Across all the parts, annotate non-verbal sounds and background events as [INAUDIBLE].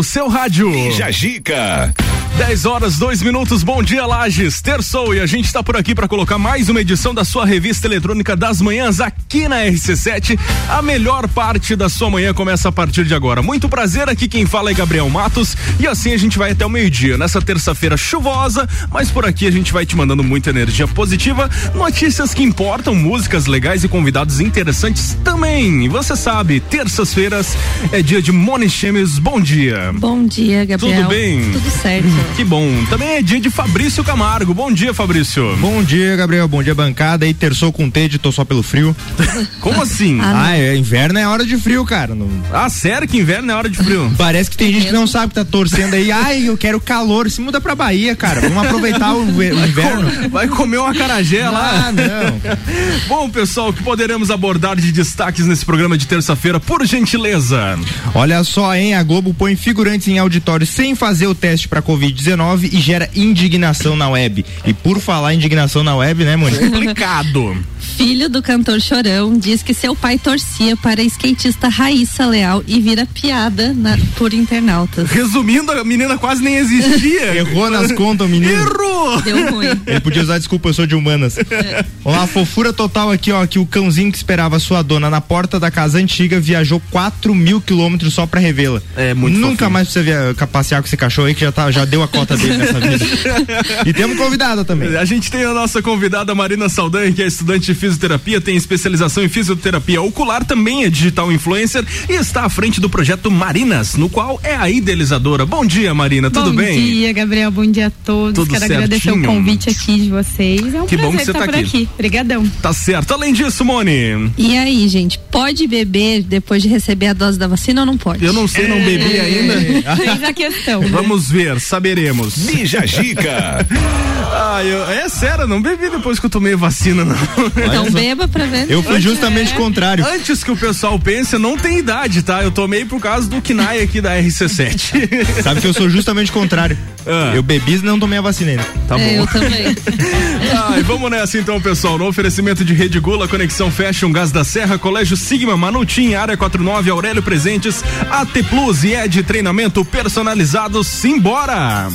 no seu rádio. Jajica. 10 horas, 2 minutos, bom dia Lages, terçou e a gente está por aqui para colocar mais uma edição da sua revista eletrônica das manhãs aqui na RC7. A melhor parte da sua manhã começa a partir de agora. Muito prazer, aqui quem fala é Gabriel Matos e assim a gente vai até o meio-dia, nessa terça-feira chuvosa, mas por aqui a gente vai te mandando muita energia positiva, notícias que importam, músicas legais e convidados interessantes também. E você sabe, terças-feiras é dia de Moni Chemes, bom dia. Bom dia, Gabriel. Tudo bem? Tudo certo. Que bom. Também é dia de Fabrício Camargo. Bom dia, Fabrício. Bom dia, Gabriel. Bom dia, bancada. E terçou com T, tô só pelo frio. [LAUGHS] Como assim? ah, ah é, inverno é hora de frio, cara. Não... Ah, sério que inverno é hora de frio? [LAUGHS] Parece que tem gente que não sabe que tá torcendo aí. Ai, eu quero calor. Se muda pra Bahia, cara. Vamos aproveitar o, o inverno. Vai, com, vai comer uma carajé lá. Ah, não. [LAUGHS] bom, pessoal, o que poderemos abordar de destaques nesse programa de terça-feira, por gentileza? Olha só, hein? A Globo põe figurantes em auditório sem fazer o teste pra Covid-19 e gera indignação na web. E por falar indignação na web, né, Mônica? Complicado. Filho do cantor Chorão diz que seu pai torcia para a skatista Raíssa Leal e vira piada na, por internautas. Resumindo, a menina quase nem existia. [LAUGHS] Errou nas contas, menino. Errou! Deu ruim. Ele podia usar desculpa, eu sou de humanas. É. A fofura total aqui, ó, que o cãozinho que esperava sua dona na porta da casa antiga viajou 4 mil quilômetros só pra revê-la. É, muito Nunca fofinho. mais precisa via, passear com esse cachorro aí que já, tá, já deu a cota dele nessa vida. [LAUGHS] e temos convidada também. A gente tem a nossa convidada Marina Saldanha, que é estudante fisioterapia, tem especialização em fisioterapia ocular, também é digital influencer e está à frente do projeto Marinas, no qual é a idealizadora. Bom dia, Marina, tudo bom bem? Bom dia, Gabriel, bom dia a todos. Tudo Quero certinho. agradecer o convite aqui de vocês. É um que prazer bom que você estar tá por aqui. aqui. Obrigadão. Tá certo. Além disso, Moni. E aí, gente, pode beber depois de receber a dose da vacina ou não pode? Eu não sei, não bebi É. ainda. [LAUGHS] Fez a questão. Vamos ver, saberemos. Bija Gica. [LAUGHS] Ah, eu, é sério, não bebi depois que eu tomei vacina, não. [LAUGHS] Então beba pra ver. Eu fui justamente o contrário. Antes que o pessoal pense, não tem idade, tá? Eu tomei por causa do KNAI aqui da RC7. [LAUGHS] Sabe que eu sou justamente o contrário. Ah. Eu bebi e não tomei a vacina ainda. Tá É, bom. eu também. [LAUGHS] Ai, vamos nessa então, pessoal. No oferecimento de Rede Gula, Conexão Fashion, Gás da Serra, Colégio Sigma, Manutim, Área 49, Aurélio Presentes, AT Plus e Ed Treinamento Personalizado. Simbora!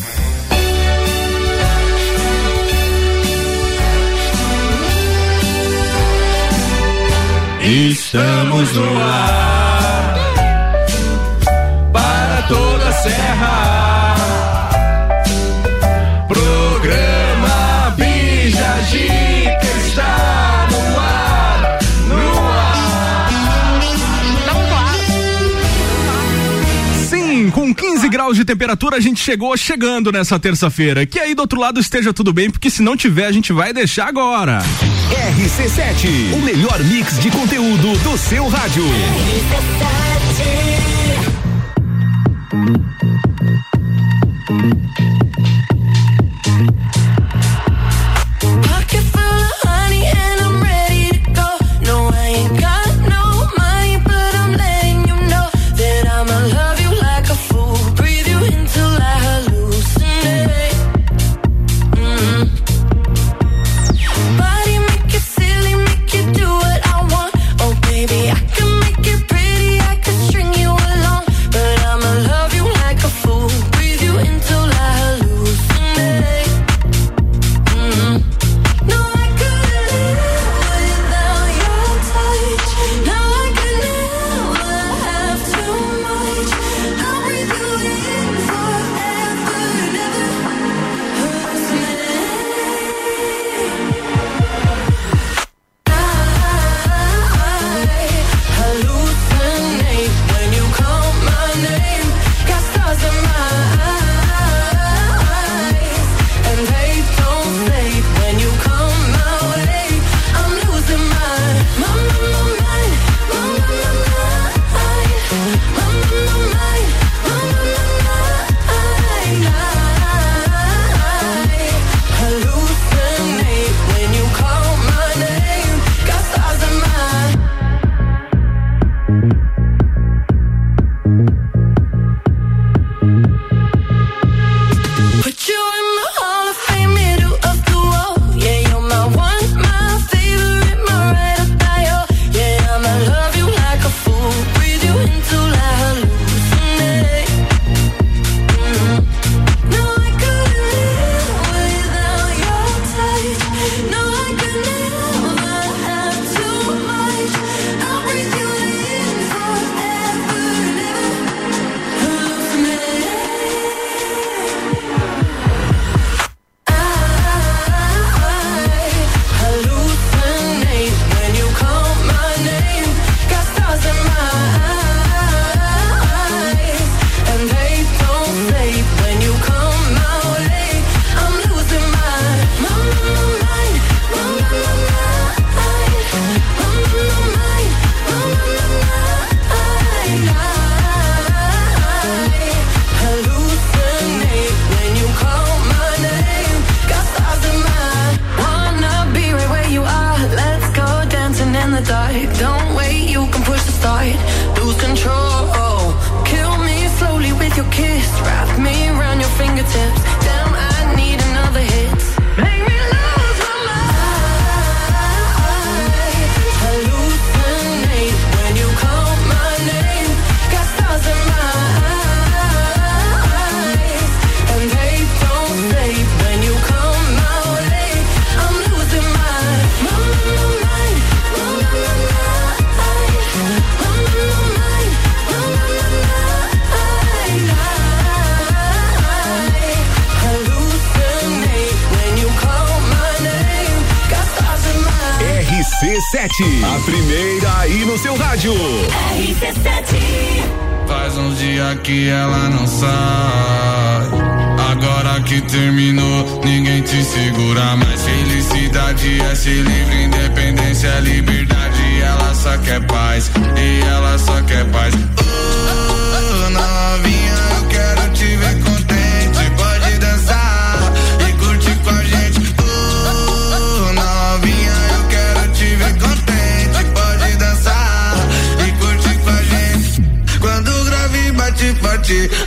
Estamos no ar graus de temperatura, a gente chegou chegando nessa terça-feira. Que aí do outro lado esteja tudo bem, porque se não tiver, a gente vai deixar agora. RC7, o melhor mix de conteúdo do seu rádio. RC7.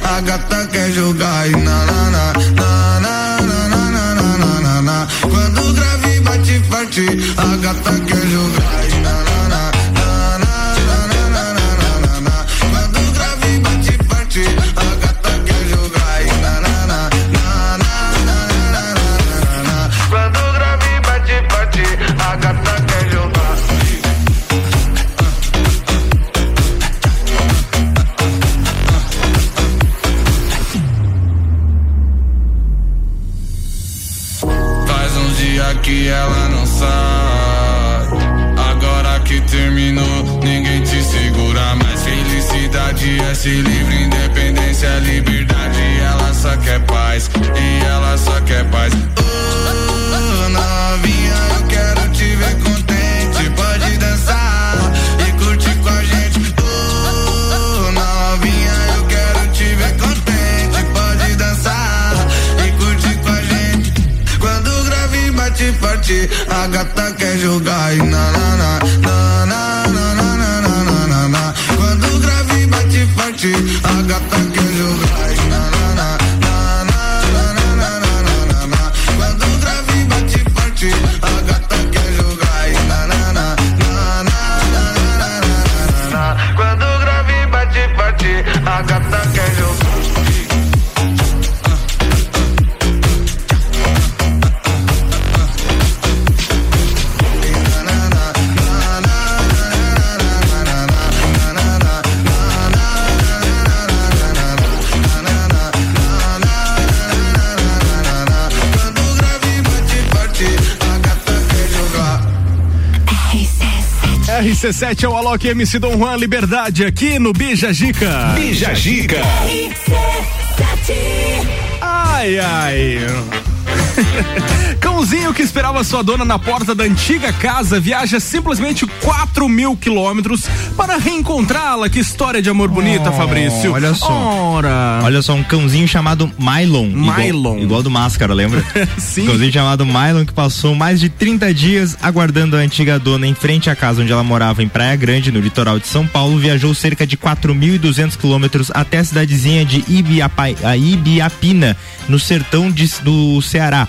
A gata quer jogar e na na na na RC7 é o Alok MC Dom Juan Liberdade aqui no Bija Gica. Bija Gica. Ai, ai. [LAUGHS] Cãozinho que esperava sua dona na porta da antiga casa viaja simplesmente 4 mil quilômetros reencontrá-la. Que história de amor bonita, Oh, Fabrício. olha só. Ora. Olha só, um cãozinho chamado Mylon. igual- Mylon. Igual, do Máscara, lembra? [LAUGHS] Sim. Cãozinho chamado Mylon que passou mais de 30 dias aguardando a antiga dona em frente à casa onde ela morava em Praia Grande, no litoral de São Paulo, viajou cerca de 4.200 quilômetros até a cidadezinha de Ibiapa, Ibiapina, no sertão de- do Ceará.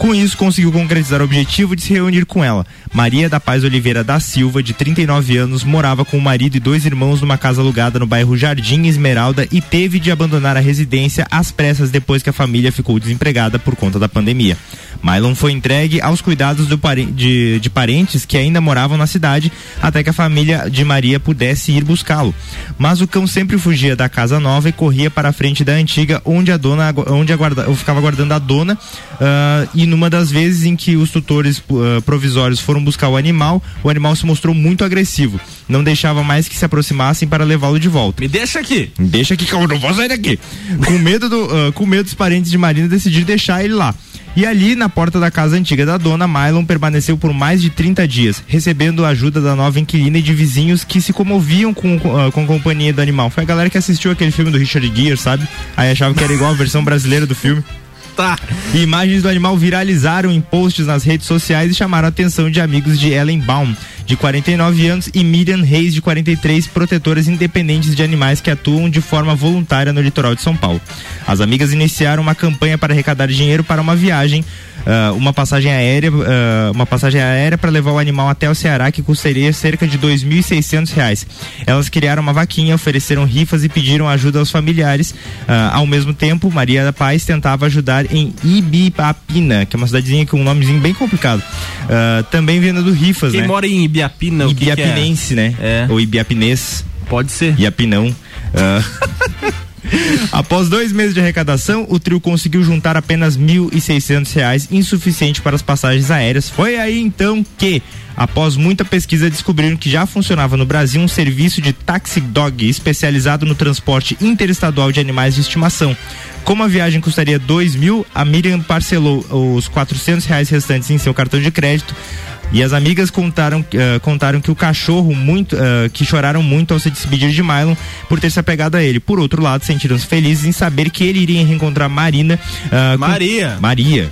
Com isso, conseguiu concretizar o objetivo de se reunir com ela. Maria da Paz Oliveira da Silva, de 39 anos, morava com o marido e dois irmãos numa casa alugada no bairro Jardim Esmeralda e teve de abandonar a residência às pressas depois que a família ficou desempregada por conta da pandemia. Mylon foi entregue aos cuidados pare- de, de parentes que ainda moravam na cidade até que a família de Maria pudesse ir buscá-lo. Mas o cão sempre fugia da casa nova e corria para a frente da antiga, onde a dona onde aguarda, eu ficava aguardando a dona. ah, e numa das vezes em que os tutores ah, provisórios foram buscar o animal, o animal se mostrou muito agressivo. Não deixava mais que se aproximassem para levá-lo de volta. Me deixa aqui. Deixa aqui que eu não vou sair daqui. Com medo, do, ah, com medo dos parentes de Marina decidiram deixar ele lá. E ali, na porta da casa antiga da dona, Mylon permaneceu por mais de 30 dias, recebendo a ajuda da nova inquilina e de vizinhos que se comoviam com, ah, com a companhia do animal. Foi a galera que assistiu aquele filme do Richard Gere, sabe? Aí achava que era igual a versão brasileira do filme. Tá. Imagens do animal viralizaram em posts nas redes sociais e chamaram a atenção de amigos de Ellen Baum, de 49 anos, e Miriam Reis, de 43, protetoras independentes de animais que atuam de forma voluntária no litoral de São Paulo. As amigas iniciaram uma campanha para arrecadar dinheiro para uma viagem. ah, uma passagem aérea, ah, uma passagem aérea para levar o animal até o Ceará que custaria cerca de 2.600 reais. Elas criaram uma vaquinha, ofereceram rifas e pediram ajuda aos familiares. Ah, ao mesmo tempo, Maria da Paz tentava ajudar em Ibipapina, que é uma cidadezinha com um nomezinho bem complicado. Também vendendo rifas, Quem né? mora em Ibiapina, o que que é? Ibiapinense, né? É. Ou Ibiapinês. Pode ser. Iapinão. Ah. [LAUGHS] Após dois meses de arrecadação, o trio conseguiu juntar apenas 1.600 reais, insuficiente para as passagens aéreas. Foi aí então que, após muita pesquisa, descobriram que já funcionava no Brasil um serviço de taxi dog especializado no transporte interestadual de animais de estimação. Como a viagem custaria dois mil, a Miriam parcelou os 400 reais restantes em seu cartão de crédito. E as amigas contaram, eh, contaram que o cachorro muito, eh, que choraram muito ao se despedir de Mylon por ter se apegado a ele. Por outro lado, sentiram-se felizes em saber que ele iria reencontrar Marina. com- Maria. Maria.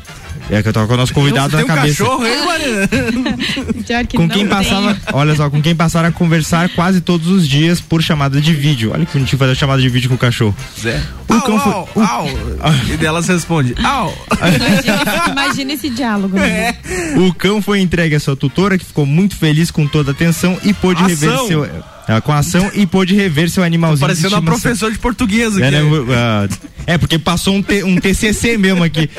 É que eu tava com o nosso convidado na tem um cabeça. cachorro Maria? [LAUGHS] Pior que com não quem tenho. passava, olha só, com quem passaram a conversar quase todos os dias por chamada de vídeo. Olha que bonitinho fazer chamada de vídeo com o cachorro. Zé. O au, cão foi- au, o- au. E delas responde, au. Imagina, imagina esse diálogo. né? O cão foi entregue à sua tutora, que ficou muito feliz com toda a atenção e pôde Ação. rever seu. Com a ação e pôde rever seu animalzinho. Parecendo uma professora de português aqui. É, né, ah, é, porque passou um, um TCC mesmo aqui.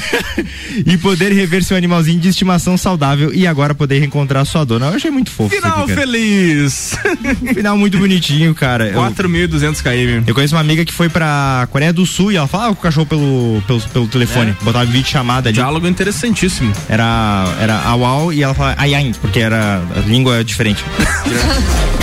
[LAUGHS] e poder rever seu animalzinho de estimação saudável e agora poder reencontrar sua dona. Eu achei muito fofo. Final aqui, feliz. Final muito bonitinho, cara. Eu, 4.200 km. eu conheço uma amiga que foi pra Coreia do Sul e ela falava com o cachorro pelo, pelo, pelo telefone. É. Botava vídeo chamada ali. Diálogo interessantíssimo. Era, era au e ela falava ai ai, porque era a língua é diferente. [LAUGHS]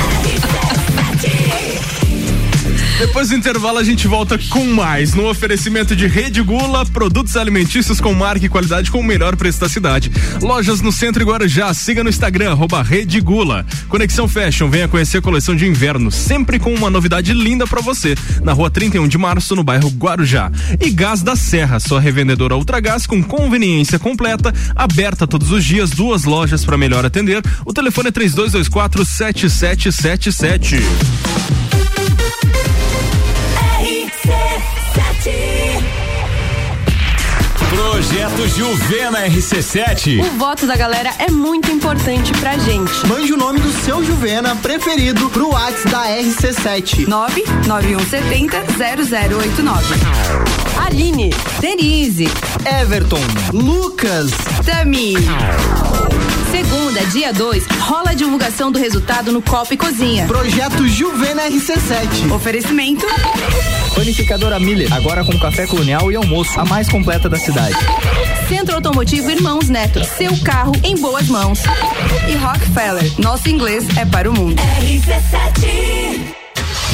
Depois do intervalo a gente volta com mais no oferecimento de Rede Gula, produtos alimentícios com marca e qualidade com o melhor preço da cidade. Lojas no Centro e Guarujá, siga no Instagram, arroba Rede Gula. Conexão Fashion, venha conhecer a coleção de inverno, sempre com uma novidade linda pra você. Na rua 31 de março, no bairro Guarujá. E Gás da Serra, sua revendedora Ultragás com conveniência completa, aberta todos os dias, duas lojas para melhor atender. O telefone é 3224 7777. Projeto Juvena RC7. O voto da galera é muito importante pra gente. Mande o nome do seu Juvena preferido pro WhatsApp da RC7. 99170 0089. Aline, Denise, Everton, Lucas, Tami. Segunda, dia 2, rola a divulgação do resultado no Copa e Cozinha. Projeto Juvena RC7. Oferecimento Panificadora Miller, agora com café colonial e almoço, a mais completa da cidade. Centro Automotivo Irmãos Neto, seu carro em boas mãos. E Rockefeller, nosso inglês é para o mundo.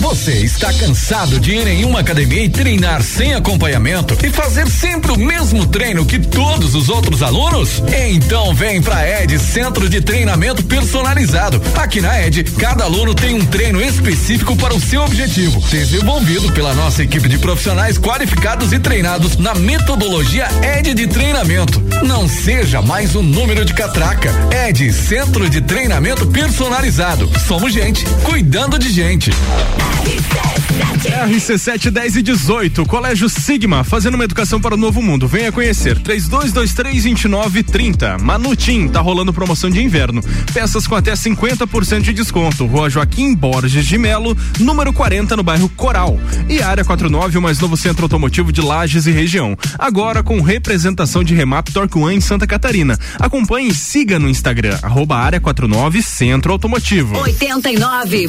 Você está cansado de ir em uma academia e treinar sem acompanhamento e fazer sempre o mesmo treino que todos os outros alunos? Então vem pra Ed Centro de Treinamento Personalizado. Aqui na Ed, cada aluno tem um treino específico para o seu objetivo, desenvolvido pela nossa equipe de profissionais qualificados e treinados na metodologia Ed de treinamento. Não seja mais um número de catraca. Ed Centro de Treinamento Personalizado. Somos gente cuidando de gente. RC7 10 e 18, Colégio Sigma, fazendo uma educação para o novo mundo. Venha conhecer. 3223 2930. Manutim, tá rolando promoção de inverno. Peças com até 50% de desconto. Rua Joaquim Borges de Melo, número 40, no bairro Coral. E Área 49, o mais novo centro automotivo de Lages e região. Agora com representação de Remap Torque One em Santa Catarina. Acompanhe e siga no Instagram, arroba Área 49 Centro Automotivo. 89.9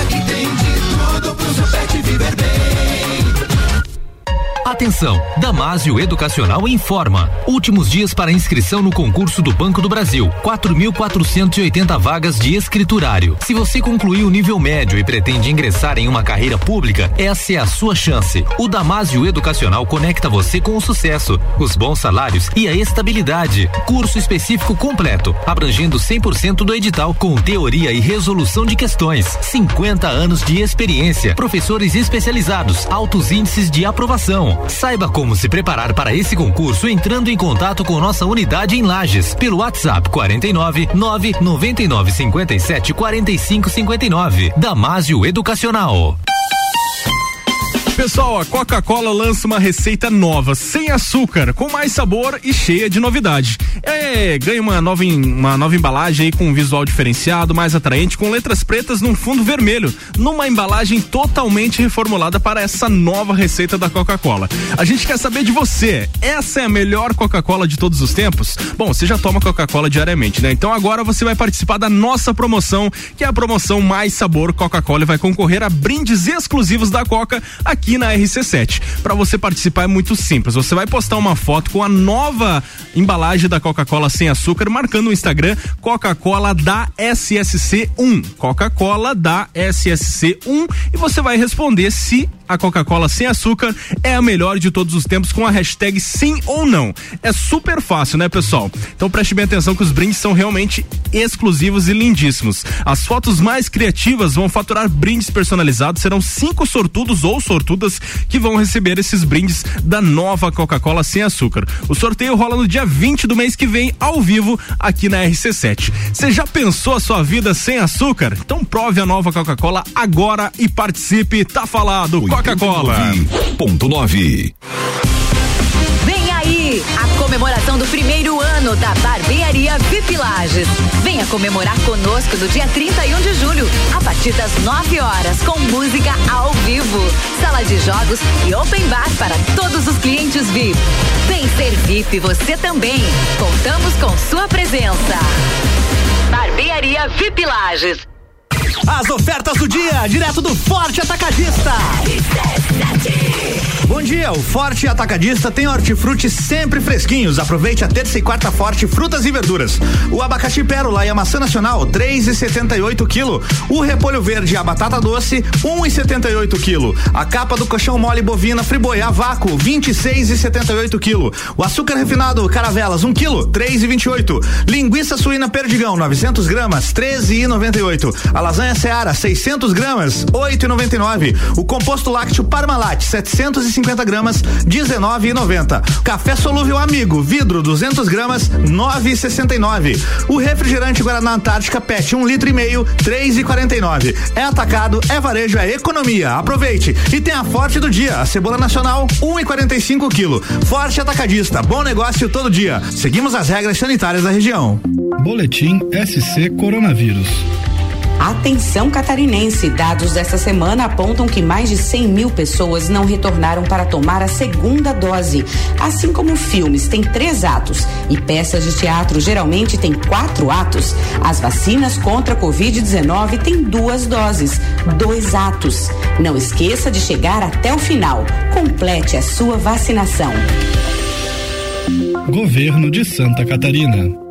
tudo pro seu pet viver bem. Atenção, Damásio Educacional informa. Últimos dias para inscrição no concurso do Banco do Brasil. 4.480 vagas de escriturário. Se você concluiu o nível médio e pretende ingressar em uma carreira pública, essa é a sua chance. O Damásio Educacional conecta você com o sucesso, os bons salários e a estabilidade. Curso específico completo, abrangendo 100% do edital, com teoria e resolução de questões. 50 anos de experiência, professores especializados, altos índices de aprovação. Saiba como se preparar para esse concurso entrando em contato com nossa unidade em Lages pelo WhatsApp 49 999 57 45 59. Damásio Educacional. Pessoal, a Coca-Cola lança uma receita nova, sem açúcar, com mais sabor e cheia de novidade. É, ganha uma nova, uma nova embalagem aí com um visual diferenciado, mais atraente, com letras pretas num fundo vermelho, numa embalagem totalmente reformulada para essa nova receita da Coca-Cola. A gente quer saber de você, essa é a melhor Coca-Cola de todos os tempos? Bom, você já toma Coca-Cola diariamente, né? Então agora você vai participar da nossa promoção, que é a promoção Mais Sabor Coca-Cola e vai concorrer a brindes exclusivos da Coca aqui na RC7. Para você participar é muito simples. Você vai postar uma foto com a nova embalagem da Coca-Cola sem açúcar, marcando o Instagram Coca-Cola da SSC1. Coca-Cola da SSC1 e você vai responder se a Coca-Cola sem açúcar é a melhor de todos os tempos com a hashtag sim ou não. É super fácil, né, pessoal? Então preste bem atenção que os brindes são realmente exclusivos e lindíssimos. As fotos mais criativas vão faturar brindes personalizados. Serão cinco sortudos ou sortudas que vão receber esses brindes da nova Coca-Cola sem açúcar. O sorteio rola no dia 20 do mês que vem, ao vivo, aqui na RC7. Você já pensou a sua vida sem açúcar? Então prove a nova Coca-Cola agora e participe. Tá falado, Coca-Cola. Ponto 9. Vem aí a comemoração do primeiro ano da Barbearia VIP Lages. Venha comemorar conosco no dia 31 de julho, a partir das 9 horas, com música ao vivo, sala de jogos e open bar para todos os clientes VIP. Vem ser VIP você também. Contamos com sua presença. Barbearia VIP Lages. As ofertas do dia, direto do Forte Atacadista. Bom dia, o Forte Atacadista tem hortifruti sempre fresquinhos. Aproveite a terça e quarta forte frutas e verduras. O abacaxi pérola e a maçã nacional, 3,78 quilo. O repolho verde e a batata doce, 1,78 quilo. A capa do colchão mole bovina friboia a vácuo, 26,78 quilo. O açúcar refinado caravelas, 1 quilo, 3,28. Linguiça suína perdigão, 900 gramas, 13,98. A lasanha Seara, 600 gramas, 8,99. O composto lácteo Parmalat, 750 gramas, 19,90. Café solúvel amigo, vidro, 200 gramas, 9,69. O refrigerante Guaraná Antártica PET, 1 litro e meio, 3,49. É atacado, é varejo, é economia. Aproveite. E tem a Forte do dia, a cebola nacional, 1,45 quilo. Forte Atacadista, bom negócio todo dia. Seguimos as regras sanitárias da região. Boletim SC Coronavírus. Atenção catarinense, dados dessa semana apontam que mais de 100 mil pessoas não retornaram para tomar a segunda dose. Assim como filmes têm três atos e peças de teatro geralmente têm quatro atos, as vacinas contra a Covid-19 têm duas doses, dois atos. Não esqueça de chegar até o final. Complete a sua vacinação. Governo de Santa Catarina.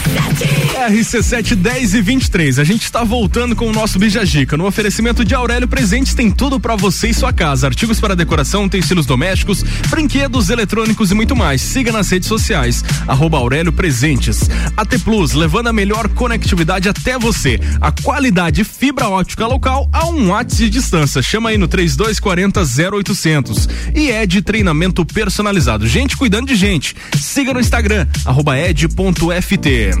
10 e 23. A gente está voltando com o nosso Bijagica. No oferecimento de Aurélio Presentes tem tudo para você e sua casa: artigos para decoração, utensílios domésticos, brinquedos, eletrônicos e muito mais. Siga nas redes sociais. Arroba Aurélio Presentes. AT Plus, levando a melhor conectividade até você. A qualidade fibra ótica local a um watts de distância. Chama aí no 3240 0800. E é de treinamento personalizado. Gente cuidando de gente. Siga no Instagram, arroba ed.ft.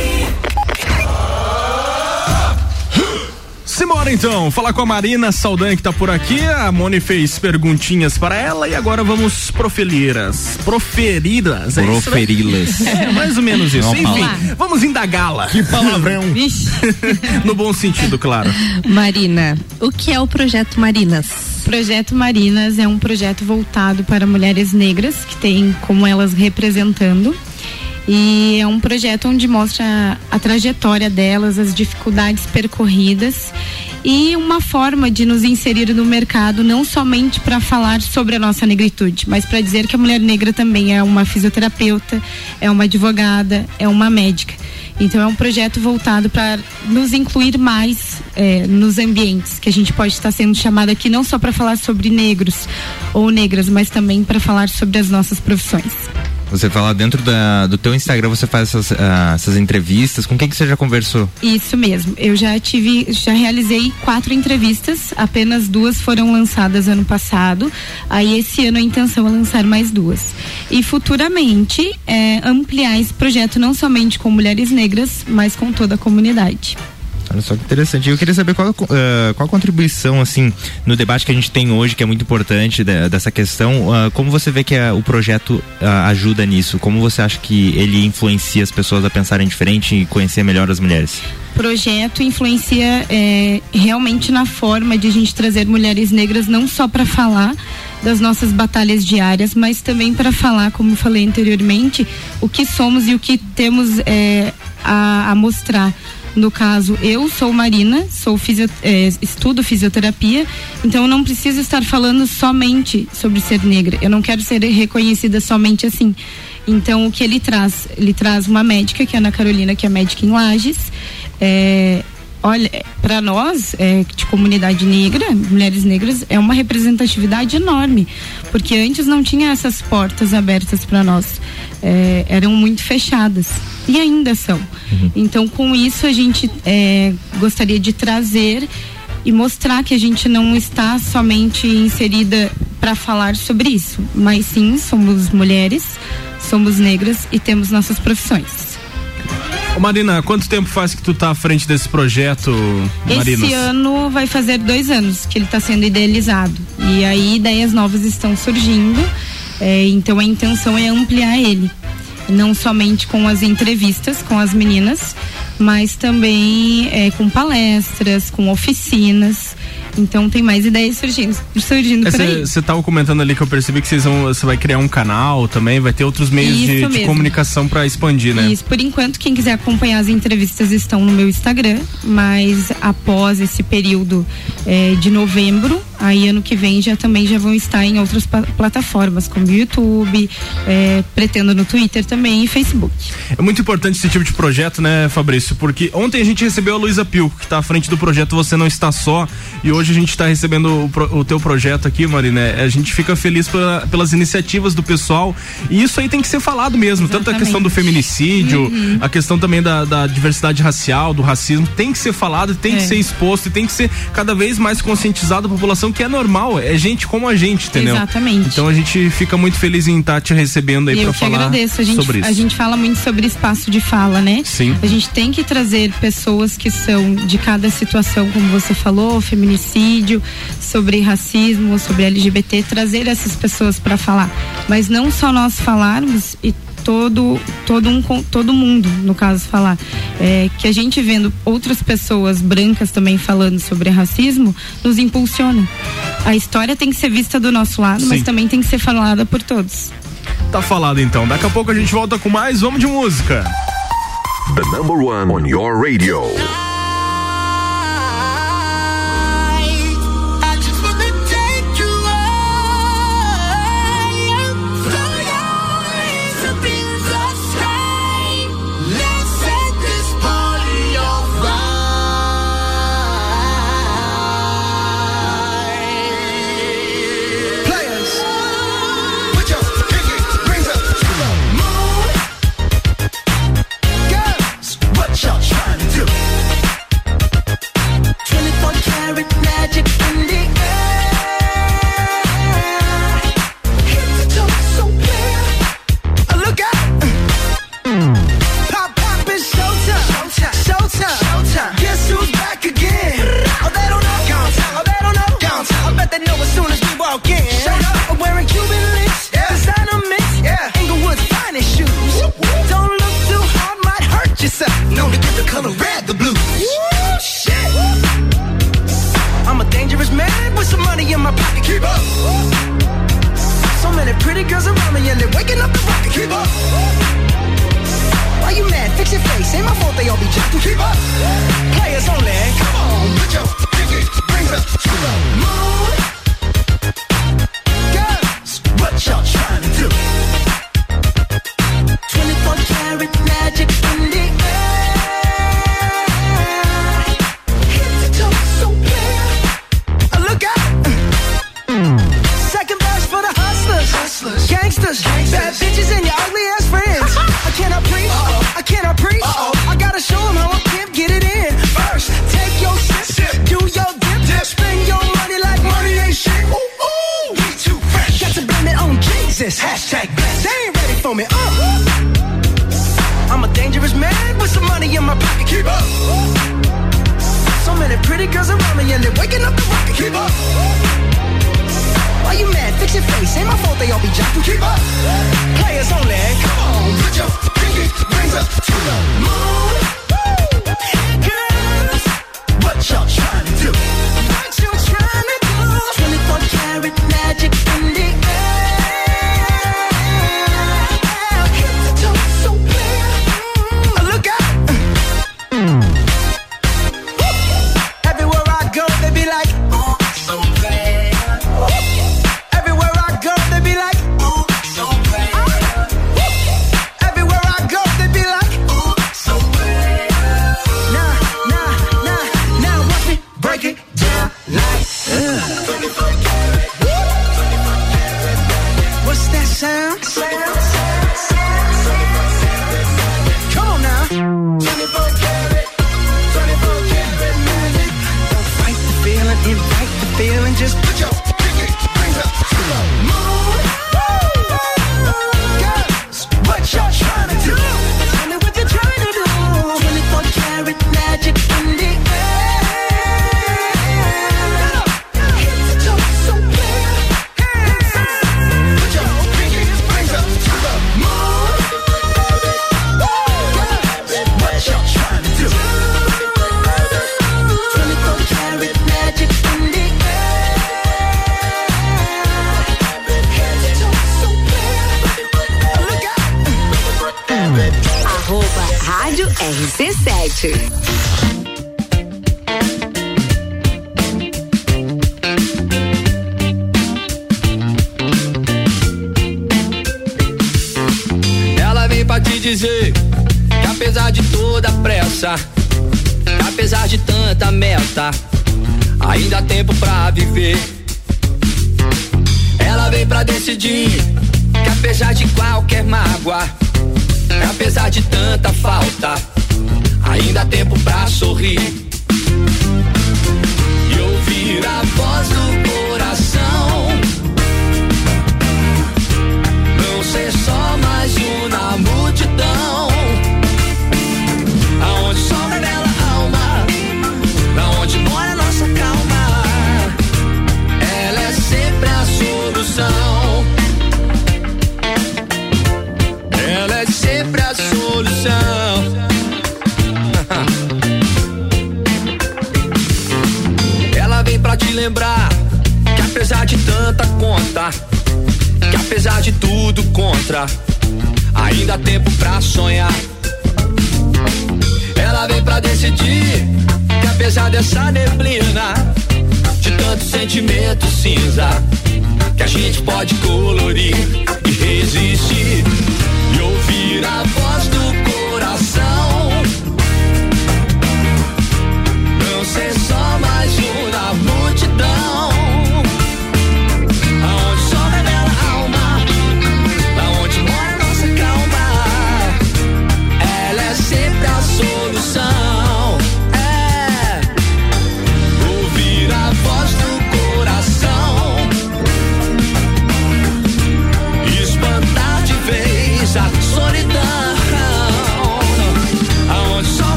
Simbora então, falar com a Marina Saldanha que tá por aqui. A Moni fez perguntinhas para ela e agora vamos proferi-las. Proferi-las. é isso, né? Proferi-las. [LAUGHS] É, mais ou menos isso. Não, Enfim, vamos indagá-la. Que palavrão. [LAUGHS] no bom sentido, claro. Marina, o que é o projeto Marinas? Projeto Marinas é um projeto voltado para mulheres negras que tem como elas representando. E é um projeto onde mostra a trajetória delas, as dificuldades percorridas e uma forma de nos inserir no mercado não somente para falar sobre a nossa negritude, mas para dizer que a mulher negra também é uma fisioterapeuta, é uma advogada, é uma médica. Então é um projeto voltado para nos incluir mais eh, nos ambientes que a gente pode estar sendo chamada aqui não só para falar sobre negros ou negras, mas também para falar sobre as nossas profissões. Você fala dentro da, do teu Instagram, você faz essas, ah, essas entrevistas. Com quem que você já conversou? Isso mesmo. Eu já tive, já realizei quatro entrevistas, apenas duas foram lançadas ano passado. Aí esse ano a intenção é lançar mais duas. E futuramente é, ampliar esse projeto não somente com mulheres negras, mas com toda a comunidade. Olha só que interessante. Eu queria saber qual, ah, qual a contribuição, assim, no debate que a gente tem hoje, que é muito importante de- dessa questão. ah, como você vê que ah, o projeto ah, ajuda nisso? Como você acha que ele influencia as pessoas a pensarem diferente e conhecer melhor as mulheres? projeto influencia é, realmente na forma de a gente trazer mulheres negras não só para falar das nossas batalhas diárias, mas também para falar, como falei anteriormente, o que somos e o que temos é, a, a mostrar. No caso, eu sou Marina, sou fisio, é, estudo fisioterapia, então eu não preciso estar falando somente sobre ser negra. Eu não quero ser reconhecida somente assim. Então, o que ele traz? Ele traz uma médica, que é a Ana Carolina, que é médica em Lages. É, olha, para nós, é, de comunidade negra, mulheres negras, é uma representatividade enorme, porque antes não tinha essas portas abertas para nós, É, eram muito fechadas e ainda são. Então, com isso, a gente é, gostaria de trazer e mostrar que a gente não está somente inserida para falar sobre isso, mas sim somos mulheres, somos negras e temos nossas profissões. Ô Marina, quanto tempo faz que tu tá à frente desse projeto, Marina? Esse ano vai fazer dois anos que ele está sendo idealizado. E aí ideias novas estão surgindo. É, então a intenção é ampliar ele. Não somente com as entrevistas com as meninas, mas também é, com palestras, com oficinas. Então tem mais ideias surgindo, surgindo por aí. Você tava comentando ali que eu percebi que vocês vão, você vai criar um canal também, vai ter outros meios de, de comunicação para expandir, né? Isso, por enquanto, quem quiser acompanhar as entrevistas estão no meu Instagram, mas após esse período eh, de novembro, aí ano que vem já também já vão estar em outras plataformas, como YouTube, eh, pretendo no Twitter também e Facebook. É muito importante esse tipo de projeto, né, Fabrício? Porque ontem a gente recebeu a Luísa Pio, que está à frente do projeto Você Não Está Só, e hoje hoje a gente está recebendo o, o, teu projeto aqui, Marina. É, a gente fica feliz pela, pelas iniciativas do pessoal. E isso aí tem que ser falado mesmo. Exatamente. Tanto a questão do feminicídio, uhum. a questão também da, da, diversidade racial, do racismo, tem que ser falado, tem é. que ser exposto e tem que ser cada vez mais conscientizado a população que é normal, é gente como a gente, entendeu? Exatamente. Então a gente fica muito feliz em estar te recebendo aí para falar agradeço. A gente, sobre isso. A gente fala muito sobre espaço de fala, né? Sim. A gente tem que trazer pessoas que são de cada situação, como você falou, feminicídio sobre racismo, sobre LGBT, trazer essas pessoas para falar. Mas não só nós falarmos e todo todo um todo mundo no caso falar. É, que a gente vendo outras pessoas brancas também falando sobre racismo nos impulsiona. A história tem que ser vista do nosso lado Sim. mas também tem que ser falada por todos. Tá falado então. Daqui a pouco a gente volta com mais. Vamos de música. The number one on your radio.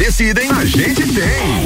Decidem, a gente tem.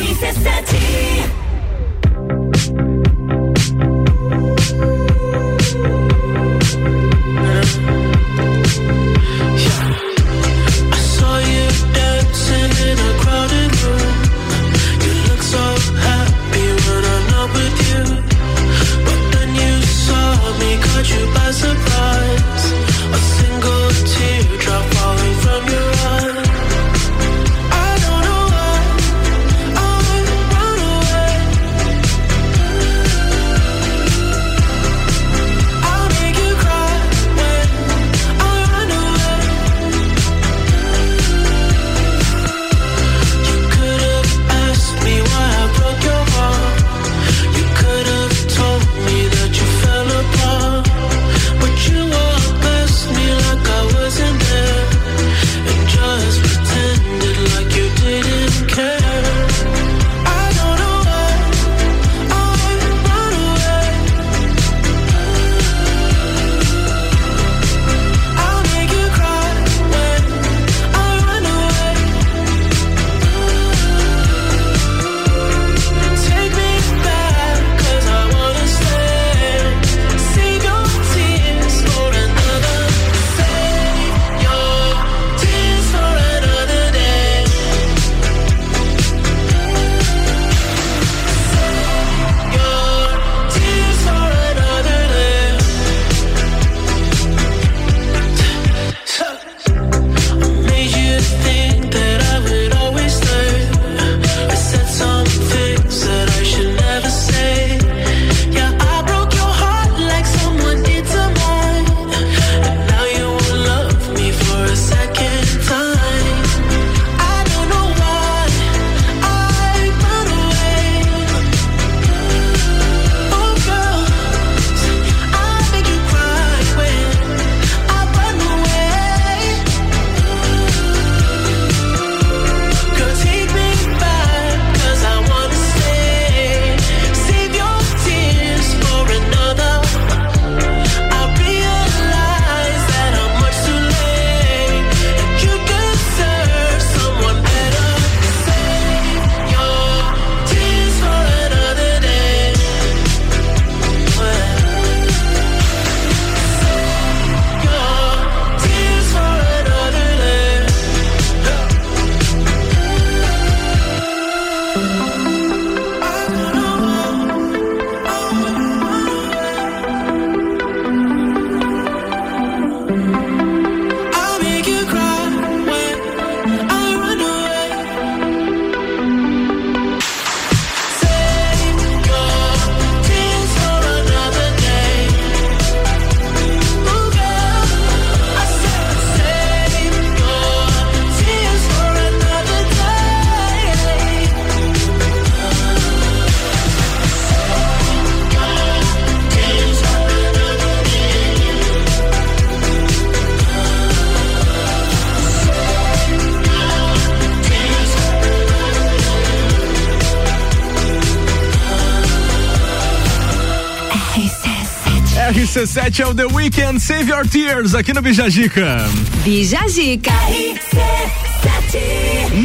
RC7 é o The Weekend Save Your Tears aqui no Bijagica. Bijagica.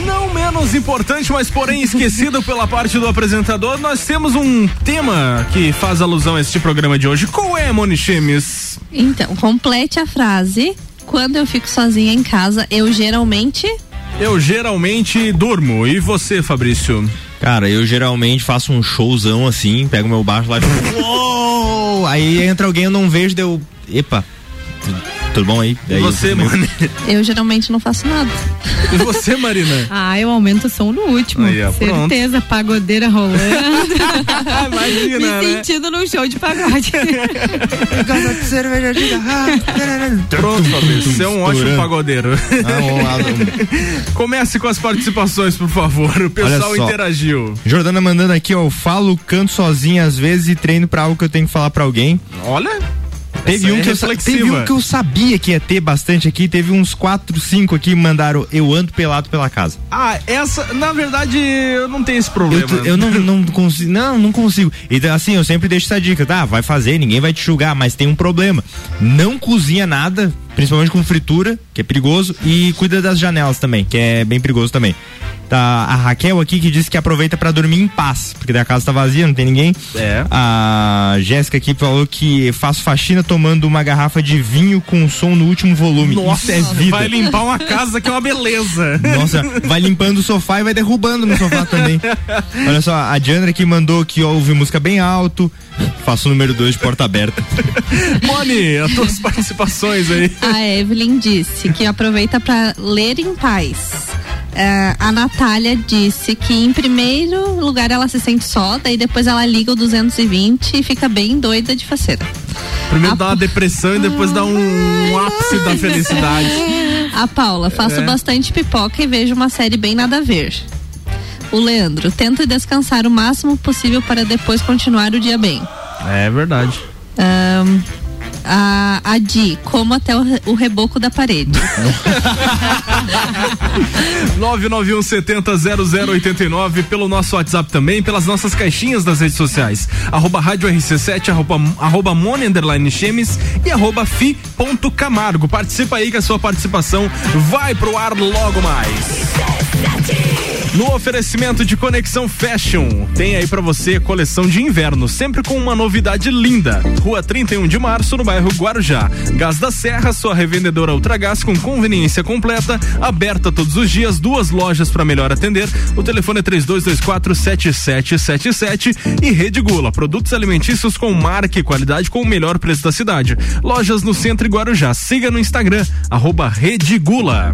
Não menos importante, mas porém esquecido pela parte do apresentador, nós temos um tema que faz alusão a este programa de hoje. Qual é, Moni Chemes? Então, complete a frase. Quando eu fico sozinha em casa, eu geralmente. Eu geralmente durmo. E você, Fabrício? Cara, eu geralmente faço um showzão assim, pego meu baixo lá e! [LAUGHS] Aí entra alguém, eu não vejo, deu. Epa, tudo, bom aí? E Aí você, Moni? Eu geralmente não faço nada. E você, Marina? [LAUGHS] Ah, eu aumento o som no último. Aí, pronto. Certeza, pagodeira rolando. [LAUGHS] Imagina, Me né? sentindo num show de pagode. [LAUGHS] Pronto, Fabrício. Você é um ótimo pagodeiro. Ah, Comece com as participações, por favor. O pessoal interagiu. Jordana mandando aqui, ó, eu falo, canto sozinho às vezes e treino pra algo que eu tenho que falar pra alguém. Olha. Teve um, é que eu, teve um que eu sabia que ia ter bastante aqui, teve uns quatro, cinco aqui que mandaram eu ando pelado pela casa. Ah, essa, na verdade, eu não tenho esse problema. Eu, eu não, não [LAUGHS] consigo, não, não consigo. Então, assim, eu sempre deixo essa dica, tá? Vai fazer, ninguém vai te julgar, mas tem um problema. Não cozinha nada, principalmente com fritura, que é perigoso, e cuida das janelas também, que é bem perigoso também. Tá a Raquel aqui que disse que aproveita pra dormir em paz, porque daí a casa tá vazia, não tem ninguém. É. A Jéssica aqui falou que faço faxina tomando uma garrafa de vinho com som no último volume. Nossa, Isso é vida. vai limpar uma casa que é uma beleza. Nossa, vai limpando o sofá e vai derrubando no sofá também. Olha só, a Diandra aqui mandou que ouve música bem alto. Faço o número 2 de porta aberta. Moni, as tuas participações aí. A Evelyn disse que aproveita para ler em paz. É, a Natália disse que em primeiro lugar ela se sente só, daí depois ela liga o 220 e fica bem doida de faceira. Primeiro dá uma depressão e depois dá um ápice da felicidade. A Paula, faço É. bastante pipoca e vejo uma série bem nada a ver. O Leandro, tento descansar o máximo possível para depois continuar o dia bem. É verdade. Ahn, a, a Di, como até o, o reboco da parede. [LAUGHS] 991700089 pelo nosso WhatsApp também, pelas nossas caixinhas das redes sociais. Arroba Rádio RC7, arroba, arroba Mone underline Chemes e arroba fi ponto Camargo. Participa aí que a sua participação vai pro ar logo mais. No oferecimento de Conexão Fashion, tem aí pra você coleção de inverno, sempre com uma novidade linda. Rua 31 de Março, no bairro Guarujá. Gás da Serra, sua revendedora Ultragás com conveniência completa, aberta todos os dias, duas lojas para melhor atender. O telefone é 3224 7777 e Rede Gula, produtos alimentícios com marca e qualidade com o melhor preço da cidade. Lojas no centro e Guarujá. Siga no Instagram, arroba Rede Gula.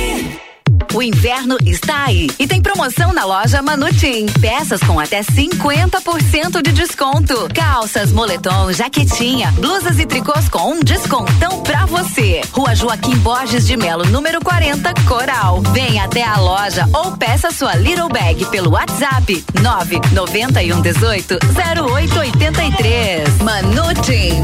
O inverno está aí e tem promoção na loja Manutim. Peças com até 50% de desconto. Calças, moletom, jaquetinha, blusas e tricôs com um descontão pra você. Rua Joaquim Borges de Melo, número 40, Coral. Venha até a loja ou peça sua Little Bag pelo WhatsApp 991 18 0883. Manutim.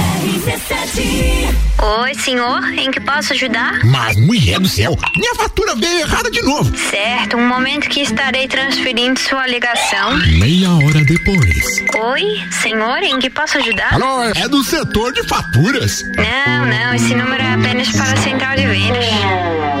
Oi, senhor, em que posso ajudar? Mas, mulher do céu, minha fatura veio errada de novo. Certo, um momento que estarei transferindo sua ligação. Meia hora depois. Oi, senhor, em que posso ajudar? Alô, é do setor de faturas. Não, não, esse número é apenas para a central de vendas.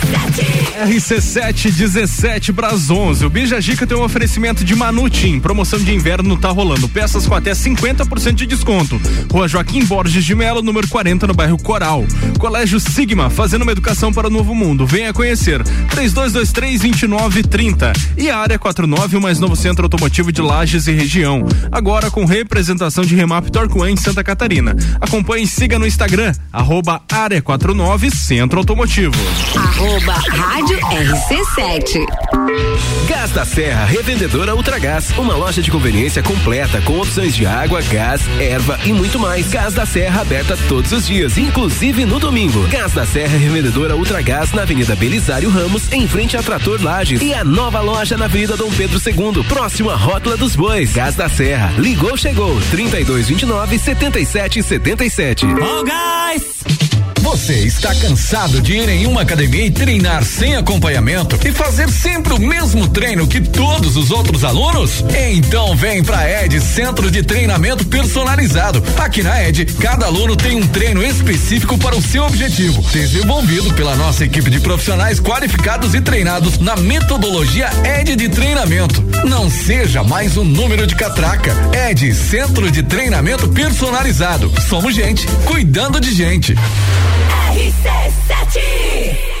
RC717 para as 11. O Bija Gica tem um oferecimento de Manutim. Promoção de inverno tá rolando. Peças com até 50% de desconto. Rua Joaquim Borges de Melo, número 40, no bairro Coral. Colégio Sigma, fazendo uma educação para o novo mundo. Venha conhecer. 3223-2930. E a área 49, o mais novo centro automotivo de Lages e região. Agora com representação de Remap Torquan em Santa Catarina. Acompanhe e siga no Instagram, arroba área 49 Centro Automotivo. Arroba Rádio RC7. Gás da Serra, revendedora Ultragás, uma loja de conveniência completa com opções de água, gás, erva e muito mais. Gás da Serra aberta todos os dias, inclusive no domingo. Gás da Serra, revendedora Ultragás na Avenida Belisário Ramos, em frente a Trator Lages e a nova loja na Avenida Dom Pedro II, próximo à Rótula dos Bois. Gás da Serra, ligou, chegou, 3229 7777. Ó, gás! Você está cansado de ir em uma academia e treinar sem acompanhamento e fazer sempre o mesmo treino que todos os outros alunos? Então vem pra Ed Centro de Treinamento Personalizado. Aqui na Ed, cada aluno tem um treino específico para o seu objetivo, desenvolvido pela nossa equipe de profissionais qualificados e treinados na metodologia Ed de treinamento. Não seja mais um número de catraca. Ed Centro de Treinamento Personalizado. Somos gente cuidando de gente. RC7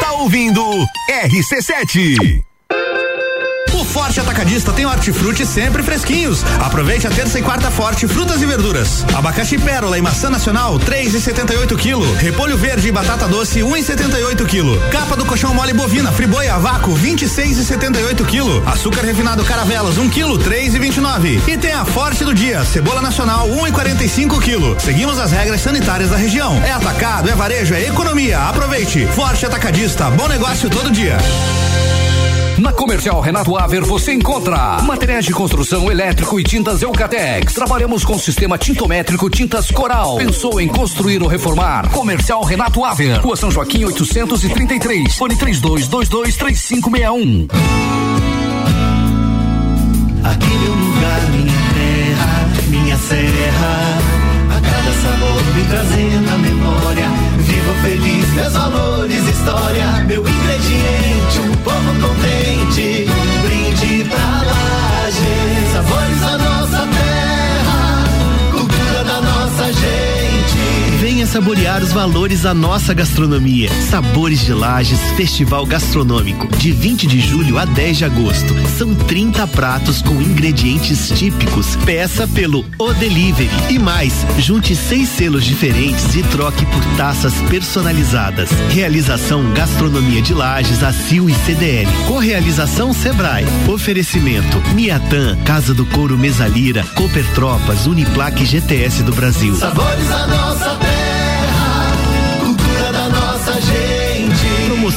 tá ouvindo RC7. O Forte Atacadista tem hortifruti sempre fresquinhos. Aproveite a terça e quarta forte frutas e verduras. Abacaxi pérola e maçã nacional 3,78 kg. Repolho verde e batata doce 1,78 kg. Capa do colchão mole bovina friboi a vácuo 26,78 kg. Açúcar refinado caravelas 1 kg 3,29. E tem a Forte do dia cebola nacional 1,45 kg. Seguimos as regras sanitárias da região. É atacado, é varejo, é economia. Aproveite. Forte Atacadista, bom negócio todo dia. Na Comercial Renato Aver você encontra materiais de construção elétrico e tintas Eucatex. Trabalhamos com sistema tintométrico Tintas Coral. Pensou em construir ou reformar? Comercial Renato Aver. Rua São Joaquim 833. Fone 32223561. Aqui meu lugar, minha terra, minha serra. A cada sabor me trazendo a memória. Vivo feliz, meus valores, história. Meu ingrediente, um povo contente. Saborear os valores da nossa gastronomia. Sabores de Lages Festival Gastronômico, de 20 de julho a 10 de agosto. São 30 pratos com ingredientes típicos. Peça pelo O Delivery. E mais, junte seis selos diferentes e troque por taças personalizadas. Realização Gastronomia de Lages, ACIL e CDL. Correalização Sebrae. Oferecimento Miatan, Casa do Couro Mesalira, Cooper Tropas, Uniplaque GTS do Brasil. Sabores da nossa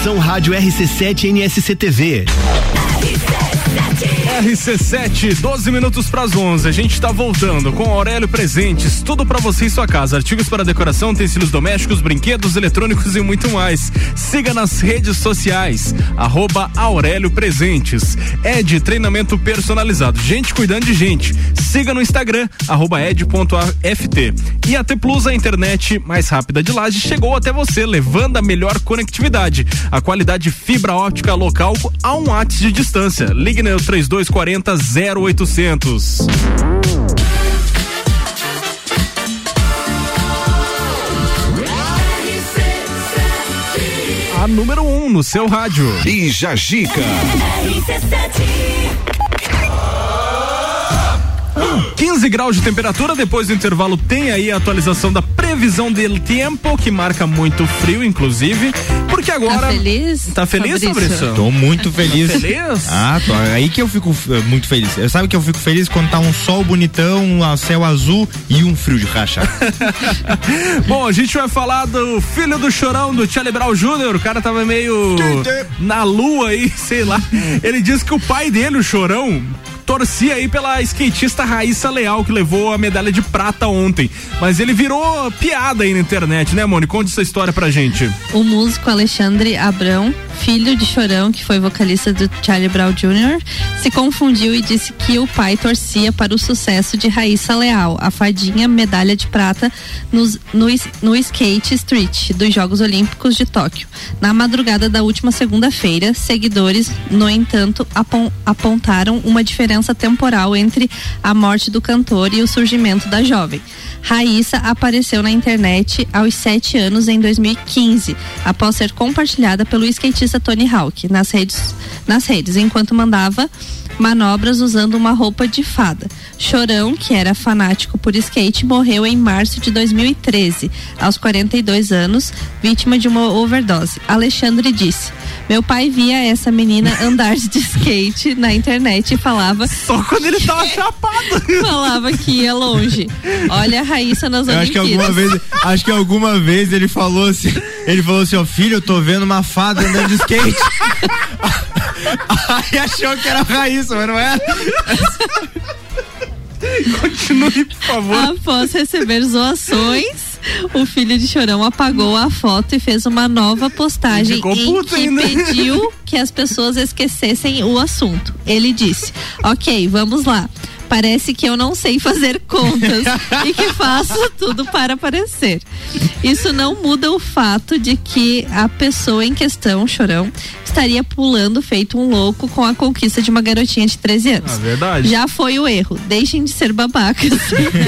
Promoção Rádio RC7 NSC TV. RC7 RC7, 12 minutos para as 11. A gente está voltando com Aurélio Presentes, tudo para você e sua casa, artigos para decoração, utensílios domésticos, brinquedos, eletrônicos e muito mais. Siga nas redes sociais, arroba Aurélio Presentes. Ed Treinamento Personalizado, gente cuidando de gente. Siga no Instagram, arroba ed.aft. E a T Plus, a internet mais rápida de laje, chegou até você, levando a melhor conectividade. A qualidade fibra óptica local a um watts de distância. Ligue no 3240 0800. A número 1 um no seu rádio. E Jajica. 15 graus de temperatura, depois do intervalo tem aí a atualização da previsão del tempo, que marca muito frio, inclusive. Porque agora. Tá feliz? Tá feliz, Fabrício? Tô muito feliz. Tá feliz? Ah, tô. Aí que eu fico eh, muito feliz. Eu sabe que eu fico feliz quando tá um sol bonitão, um céu azul e um frio de rachar. [LAUGHS] Bom, a gente vai falar do filho do chorão do Charlie Brown Jr. O cara tava meio na lua aí, sei lá. Ele disse que o pai dele, o chorão, torcia aí pela skatista Raíssa Leal, que levou a medalha de prata ontem. Mas ele virou piada aí na internet, né, Moni? Conte essa história pra gente. O músico Alexandre Abrão, filho de Chorão, que foi vocalista do Charlie Brown Jr., se confundiu e disse que o pai torcia para o sucesso de Raíssa Leal, a fadinha medalha de prata nos- no, no Skate Street dos Jogos Olímpicos de Tóquio. Na madrugada da última segunda-feira, seguidores, no entanto, apon- apontaram uma diferença temporal entre a morte do cantor e o surgimento da jovem. Raíssa apareceu na internet aos sete anos em 2015, após ser compartilhada pelo skatista Tony Hawk nas redes, nas redes enquanto mandava manobras usando uma roupa de fada. Chorão, que era fanático por skate, morreu em março de 2013, aos 42 anos, vítima de uma overdose. Alexandre disse: Meu pai via essa menina [LAUGHS] andar de skate na internet e falava. Só quando ele tava [LAUGHS] chapado! falava que ia longe. Olha a Raíssa nas Eu acho que alguma Olimpíadas. vez, acho que alguma vez ele falou assim, ele falou assim, ó filho, eu tô vendo uma fada andando de skate. [LAUGHS] Aí achou que era a Raíssa, mas não era. Continue, por favor. Após receber zoações, o filho de Chorão apagou a foto e fez uma nova postagem Ficou em que ainda. pediu que as pessoas esquecessem o assunto. Ele disse: Ok, vamos lá. Parece que eu não sei fazer contas [LAUGHS] e que faço tudo para aparecer. Isso não muda o fato de que a pessoa em questão, Chorão, estaria pulando feito um louco com a conquista de uma garotinha de 13 anos. Ah, verdade. Já foi o erro. Deixem de ser babacas.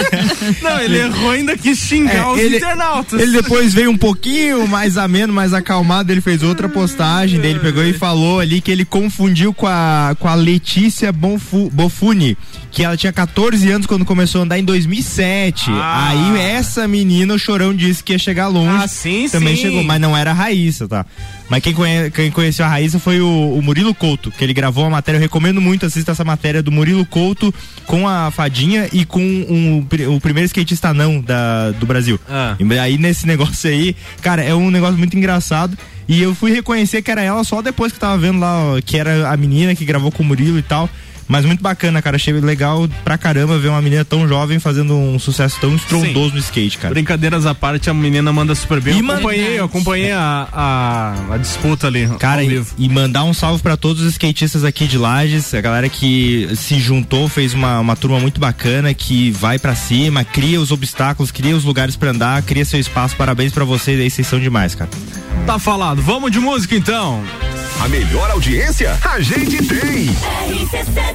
[LAUGHS] Não, ele errou ainda quis xingar É, os ele, internautas. ele depois veio um pouquinho mais ameno, mais acalmado, ele fez outra postagem, daí ele pegou e falou ali que ele confundiu com a, com a Letícia Bonfu, Bofuni, que ela tinha 14 anos quando começou a andar em 2007. Ah. Aí essa menina, o Chorão disse que ia chegar longe. Ah, sim, Também sim. chegou, mas não era a Raíssa, tá? Mas quem, conhe- quem conheceu a Raíssa foi o, o Murilo Couto, que ele gravou uma matéria, eu recomendo muito, assista essa matéria do Murilo Couto com a Fadinha e com um- o primeiro skatista não da, do Brasil. Ah. E aí nesse [LAUGHS] negócio aí, cara, é um negócio muito engraçado. E eu fui reconhecer que era ela só depois que eu tava vendo lá, ó, que era a menina que gravou com o Murilo e tal. Mas muito bacana, cara. Achei legal pra caramba ver uma menina tão jovem fazendo um sucesso tão estrondoso no skate, cara. Brincadeiras à parte, a menina manda super bem. E Eu acompanhei, eu acompanhei a, a, a disputa ali. Cara, ao e, vivo. e mandar um salve pra todos os skatistas aqui de Lages, a galera que se juntou, fez uma, uma turma muito bacana, que vai pra cima, cria os obstáculos, cria os lugares pra andar, cria seu espaço. Parabéns pra vocês aí, vocês são demais, cara. Tá falado. Vamos de música então. A melhor audiência a gente tem. ¿Cómo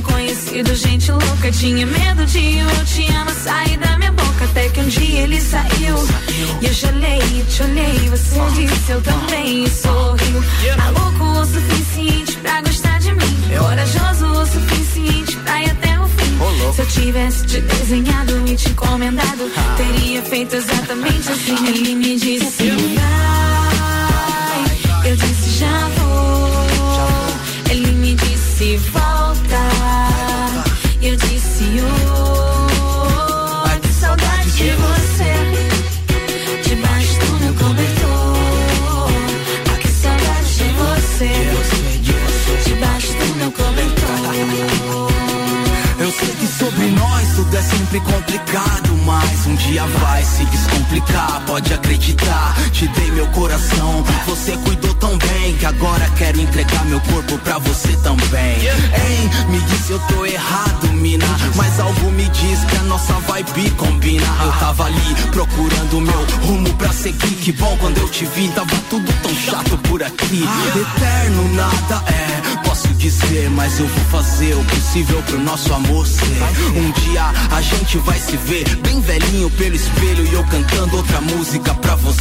Tinha conhecido gente louca, tinha medo de eu te amo sair da minha boca. Até que um dia ele saiu. E eu gelei, te olhei, você disse eu também. E sorriu. Maluco o suficiente pra gostar de mim. Corajoso o suficiente pra ir até o fim. Se eu tivesse te desenhado e te encomendado, teria feito exatamente assim. Ele me disse vai, eu disse já vou. Ele me disse volta, sempre complicado, mas um dia vai se descomplicar, pode acreditar. Te dei meu coração, você cuidou tão bem que agora quero entregar meu corpo pra você também. Ei, me disse eu tô errado, mina, mas algo me diz que a nossa vibe combina. Eu tava ali procurando meu rumo pra seguir, que bom quando eu te vi, tava tudo tão chato por aqui. Eterno nada é, posso dizer, mas eu vou fazer o possível pro nosso amor ser. Um dia a gente vai se ver bem velhinho pelo espelho e eu cantando outra música pra você.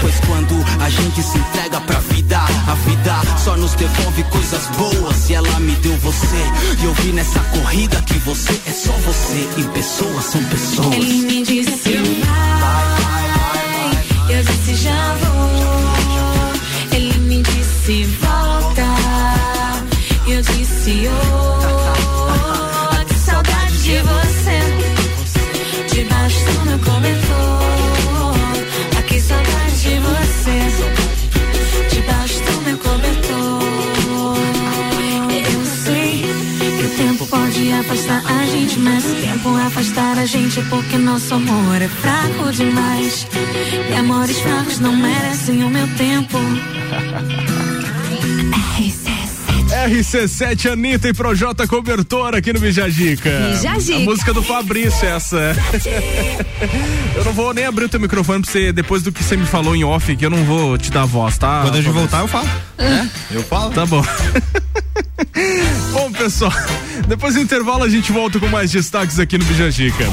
Pois quando a gente se entrega pra vida, a vida só nos devolve coisas boas e ela me deu você. E eu vi nessa corrida que você é só você e pessoas são pessoas. Ele me disse vai, eu disse já vou. Ele me disse volta, eu disse oh, que saudade de você. Debaixo do meu cobertor, afastar a gente, mas o tempo afastar a gente é porque nosso amor é fraco demais. E amores fracos não merecem o meu tempo. RC7, Anitta e Projota Cobertor aqui no Bijagica. Bijagica. A música do Fabrício, essa. [LAUGHS] eu não vou nem abrir o teu microfone pra você, depois do que você me falou em off, que eu não vou te dar voz, tá? Quando a gente voltar, eu falo. É? [LAUGHS] Eu falo. Tá bom. [LAUGHS] bom, pessoal, depois do intervalo a gente volta com mais destaques aqui no Bijagica.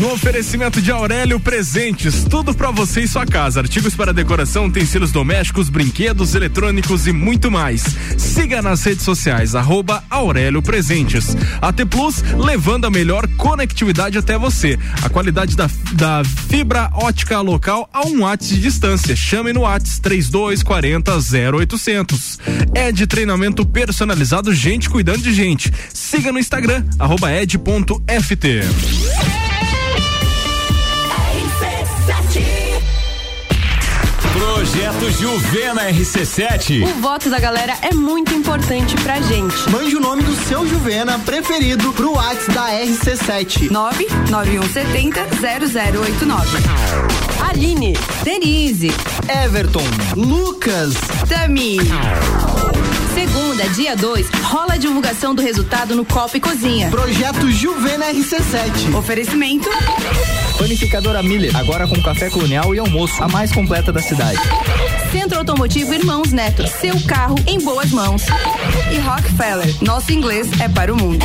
No oferecimento de Aurélio Presentes, tudo pra você e sua casa, artigos para decoração, utensílios domésticos, brinquedos, eletrônicos e muito mais. Siga nas redes sociais, arroba Aurélio Presentes. AT Plus, levando a melhor conectividade até você. A qualidade da, da fibra ótica local a um watts de distância. Chame no Whats 3240 0800. É de treinamento personalizado, gente cuidando de gente. Siga no Instagram, arroba ed.ft. Projeto Juvena RC7. O voto da galera é muito importante pra gente. Mande o nome do seu Juvena preferido pro WhatsApp da RC7. 99170 0089. Aline, Denise, Everton, Lucas, Tami, Segunda, dia 2, rola a divulgação do resultado no Copa e Cozinha. Projeto Juvena RC7. Oferecimento. Panificadora Miller, agora com café colonial e almoço, a mais completa da cidade. Centro Automotivo Irmãos Neto, seu carro em boas mãos. E Rockefeller, nosso inglês é para o mundo.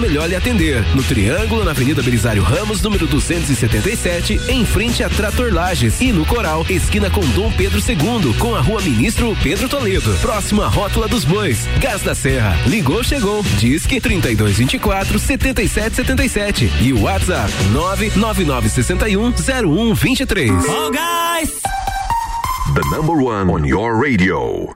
melhor lhe atender. No Triângulo, na Avenida Belisário Ramos, número 277, em frente a Trator Lages. E no Coral, esquina com Dom Pedro II, com a Rua Ministro Pedro Toledo. Próximo à Rótula dos Bois. Gás da Serra. Ligou, chegou. Disque 3224 7777. E o WhatsApp 99961 0123. Oh, guys! The number one on your radio.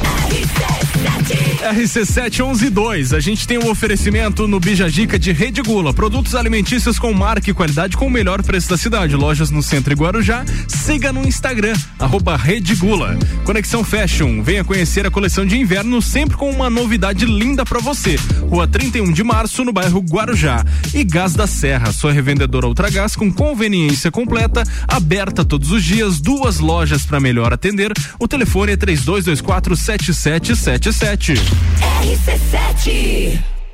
He says that RC7112, a gente tem um oferecimento no Bija Dica de Rede Gula, produtos alimentícios com marca e qualidade com o melhor preço da cidade. Lojas no centro e Guarujá. Siga no Instagram, arroba Rede Gula. Conexão Fashion, venha conhecer a coleção de inverno sempre com uma novidade linda para você. Rua 31 de março, no bairro Guarujá. E Gás da Serra, sua revendedora Ultragás com conveniência completa, aberta todos os dias, duas lojas para melhor atender. O telefone é 3224 7777. RC7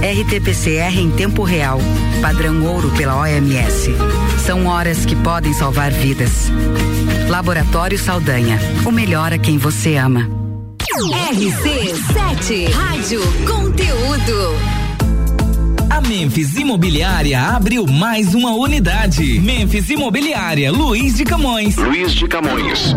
RT-PCR em tempo real, padrão ouro pela OMS. São horas que podem salvar vidas. Laboratório Saldanha, o melhor a quem você ama. RC7 Rádio Conteúdo. A Memphis Imobiliária abriu mais uma unidade. Memphis Imobiliária, Luiz de Camões. Luiz de Camões.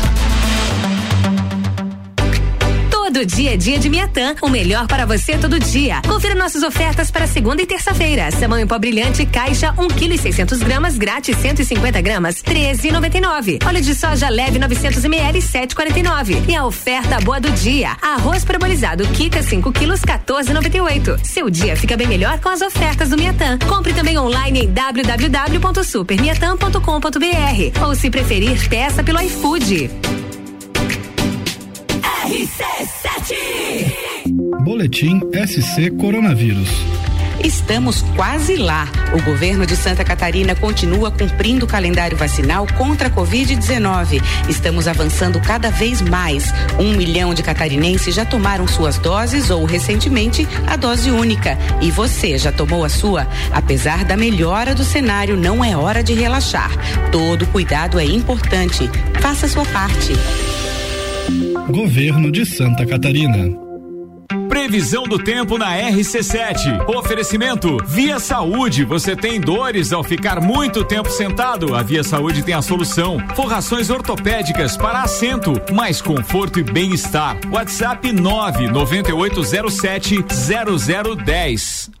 Dia é dia de Miatã, o melhor para você todo dia. Confira nossas ofertas para segunda e terça-feira. Samão em pó brilhante, caixa 1 kg e 600 gramas, grátis 150 gramas, 13,99. Óleo de soja leve 900 ml, 7,49. E a oferta boa do dia: arroz parabolizado Kika 5 quilos, 14,98. Seu dia fica bem melhor com as ofertas do Miatã. Compre também online em www.supermiatã.com.br ou se preferir, peça pelo iFood. Boletim SC Coronavírus. Estamos quase lá. O governo de Santa Catarina continua cumprindo o calendário vacinal contra a Covid-19. Estamos avançando cada vez mais. Um milhão de catarinenses já tomaram suas doses ou, recentemente, a dose única. E você já tomou a sua? Apesar da melhora do cenário, não é hora de relaxar. Todo cuidado é importante. Faça sua parte. Governo de Santa Catarina. Previsão do tempo na RC7. Oferecimento Via Saúde. Você tem dores ao ficar muito tempo sentado? A Via Saúde tem a solução. Forrações ortopédicas para assento, mais conforto e bem-estar. WhatsApp 99807 0010.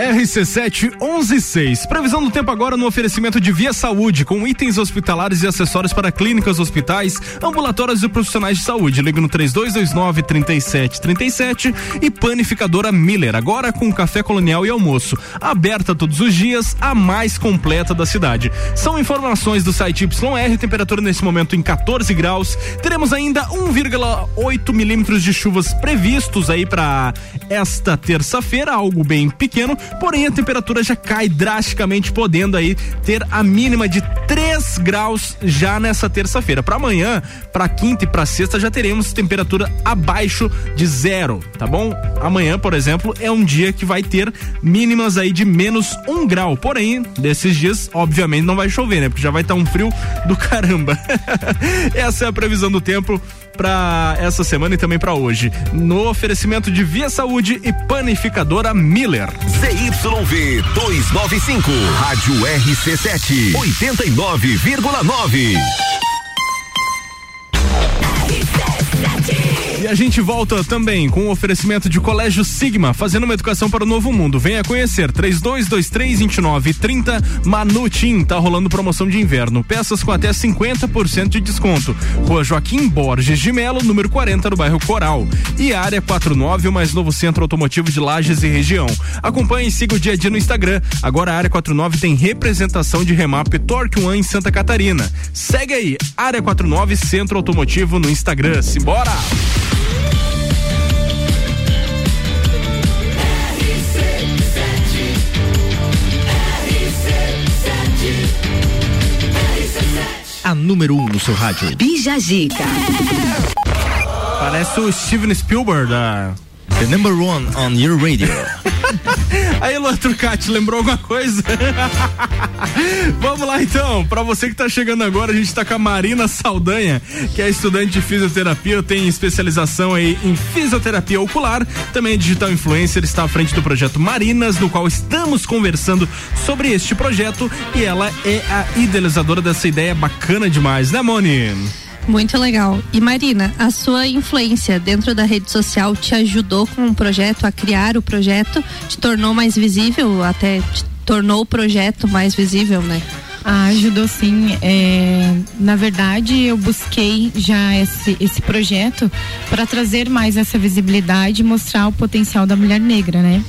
RC7 116. Previsão do tempo agora no oferecimento de Via Saúde, com itens hospitalares e acessórios para clínicas, hospitais, ambulatórios e profissionais de saúde. Liga no 3229 3737 e panificadora Miller, agora com café colonial e almoço. Aberta todos os dias, a mais completa da cidade. São informações do site YR, temperatura nesse momento em 14 graus. Teremos ainda 1,8 milímetros de chuvas previstos aí para esta terça-feira, algo bem pequeno porém a temperatura já cai drasticamente, podendo aí ter a mínima de 3 graus já nessa terça-feira. Para amanhã, para quinta e para sexta já teremos temperatura abaixo de zero, tá bom? Amanhã, por exemplo, é um dia que vai ter mínimas aí de menos um grau. Porém, desses dias, obviamente, não vai chover, né? Porque já vai estar tá um frio do caramba. [LAUGHS] Essa é a previsão do tempo para essa semana e também para hoje. No oferecimento de Via Saúde e Panificadora Miller. ZYV 295, Rádio RC7, 89,9. E a gente volta também com o oferecimento de Colégio Sigma, fazendo uma educação para o novo mundo. Venha conhecer 32232930 Manutim, tá rolando promoção de inverno. Peças com até 50% de desconto. Rua Joaquim Borges de Melo, número 40, no bairro Coral. E área 49, o mais novo centro automotivo de Lages e região. Acompanhe e siga o dia a dia no Instagram. Agora a área 49 tem representação de Remap Torque One em Santa Catarina. Segue aí, área 49 Centro Automotivo no Instagram. Simbora! Número 1 um no seu rádio. Bija Gica. Parece o Steven Spielberg da. The number one on your radio. [LAUGHS] Aí, Luan lembrou alguma coisa? [LAUGHS] Vamos lá então, para você que tá chegando agora, a gente tá com a Marina Saldanha, que é estudante de fisioterapia, tem especialização aí em fisioterapia ocular, também é digital influencer, está à frente do projeto Marinas, no qual estamos conversando sobre este projeto e ela é a idealizadora dessa ideia bacana demais, né, Moni? Muito legal. E Marina, a sua influência dentro da rede social te ajudou com o projeto, a criar o projeto? Te tornou mais visível, até te tornou o projeto mais visível, né? Ah, ajudou sim. É, na verdade, eu busquei já esse, esse projeto para trazer mais essa visibilidade e mostrar o potencial da mulher negra, né?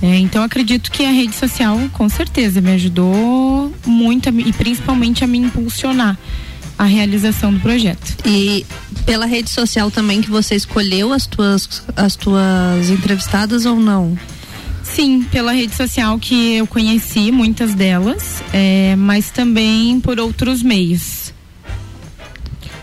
É, então acredito que a rede social com certeza me ajudou muito e principalmente a me impulsionar a realização do projeto. E pela rede social também que você escolheu as tuas as tuas entrevistadas ou não? Sim, pela rede social que eu conheci muitas delas, é, mas também por outros meios.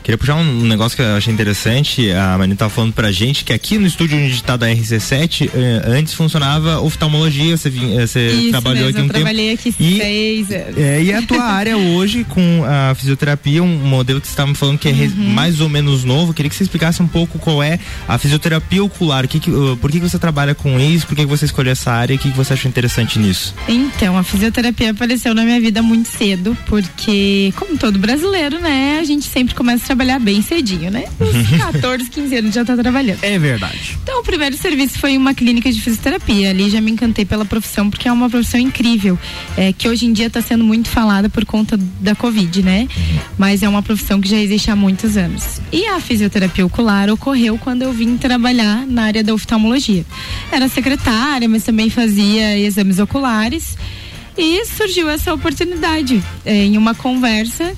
Queria puxar um negócio que eu achei interessante. A Marina estava falando pra gente que aqui no estúdio onde está da RC7, eh, antes funcionava oftalmologia. Você, vinha, você Isso trabalhou mesmo, aqui um eu tempo. trabalhei aqui E- seis anos. É, e a tua área [LAUGHS] hoje com a fisioterapia, um modelo que você estava me falando que é Uhum. mais ou menos novo. Queria que você explicasse um pouco qual é a fisioterapia ocular. Que que, uh, por que, que você trabalha com isso? Por que, que você escolheu essa área? O que, que você achou interessante nisso? Então, a fisioterapia apareceu na minha vida muito cedo, porque, como todo brasileiro, né, a gente sempre começa a trabalhar bem cedinho, né? Uns [LAUGHS] 14, 15 anos já tá trabalhando. É verdade. Então, o primeiro serviço foi uma clínica de fisioterapia. Ali já me encantei pela profissão, porque é uma profissão incrível, é, que hoje em dia está sendo muito falada por conta da Covid, né? Mas é uma profissão que já existe há muitos anos. E a fisioterapia ocular ocorreu quando eu vim trabalhar na área da oftalmologia. Era secretária, mas também fazia exames oculares. E surgiu essa oportunidade é, em uma conversa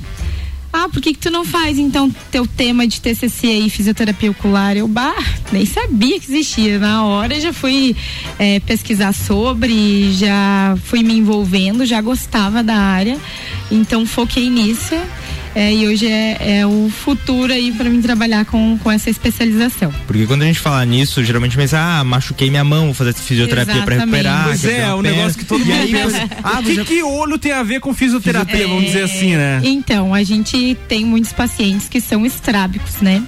ah, por que, que tu não faz então teu tema de TCC aí, fisioterapia ocular? Eu, bah, nem sabia que existia. Na hora já fui é, pesquisar sobre, já fui me envolvendo, já gostava da área, então foquei nisso. É, e hoje é, é, o futuro aí para mim trabalhar com, com essa especialização. Porque quando a gente fala nisso, geralmente pensa, ah, machuquei minha mão, vou fazer fisioterapia para recuperar. Pois é, é um negócio que todo mundo pensa. Ah, o que, já... que olho tem a ver com fisioterapia, é, vamos dizer assim, né? Então, a gente tem muitos pacientes que são estrábicos, né?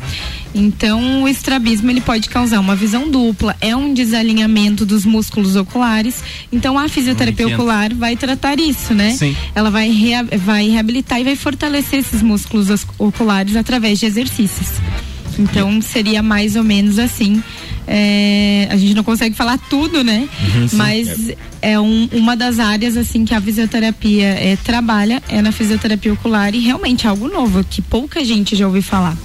Então, o estrabismo ele pode causar uma visão dupla, é um desalinhamento dos músculos oculares. Então, a fisioterapia ocular vai tratar isso, né? Sim. Ela vai, rea vai reabilitar e vai fortalecer esses músculos oculares através de exercícios. Então, seria mais ou menos assim. É, a gente não consegue falar tudo, né? Uhum, Mas é um, uma das áreas assim que a fisioterapia é, trabalha é na fisioterapia ocular e realmente é algo novo que pouca gente já ouviu falar.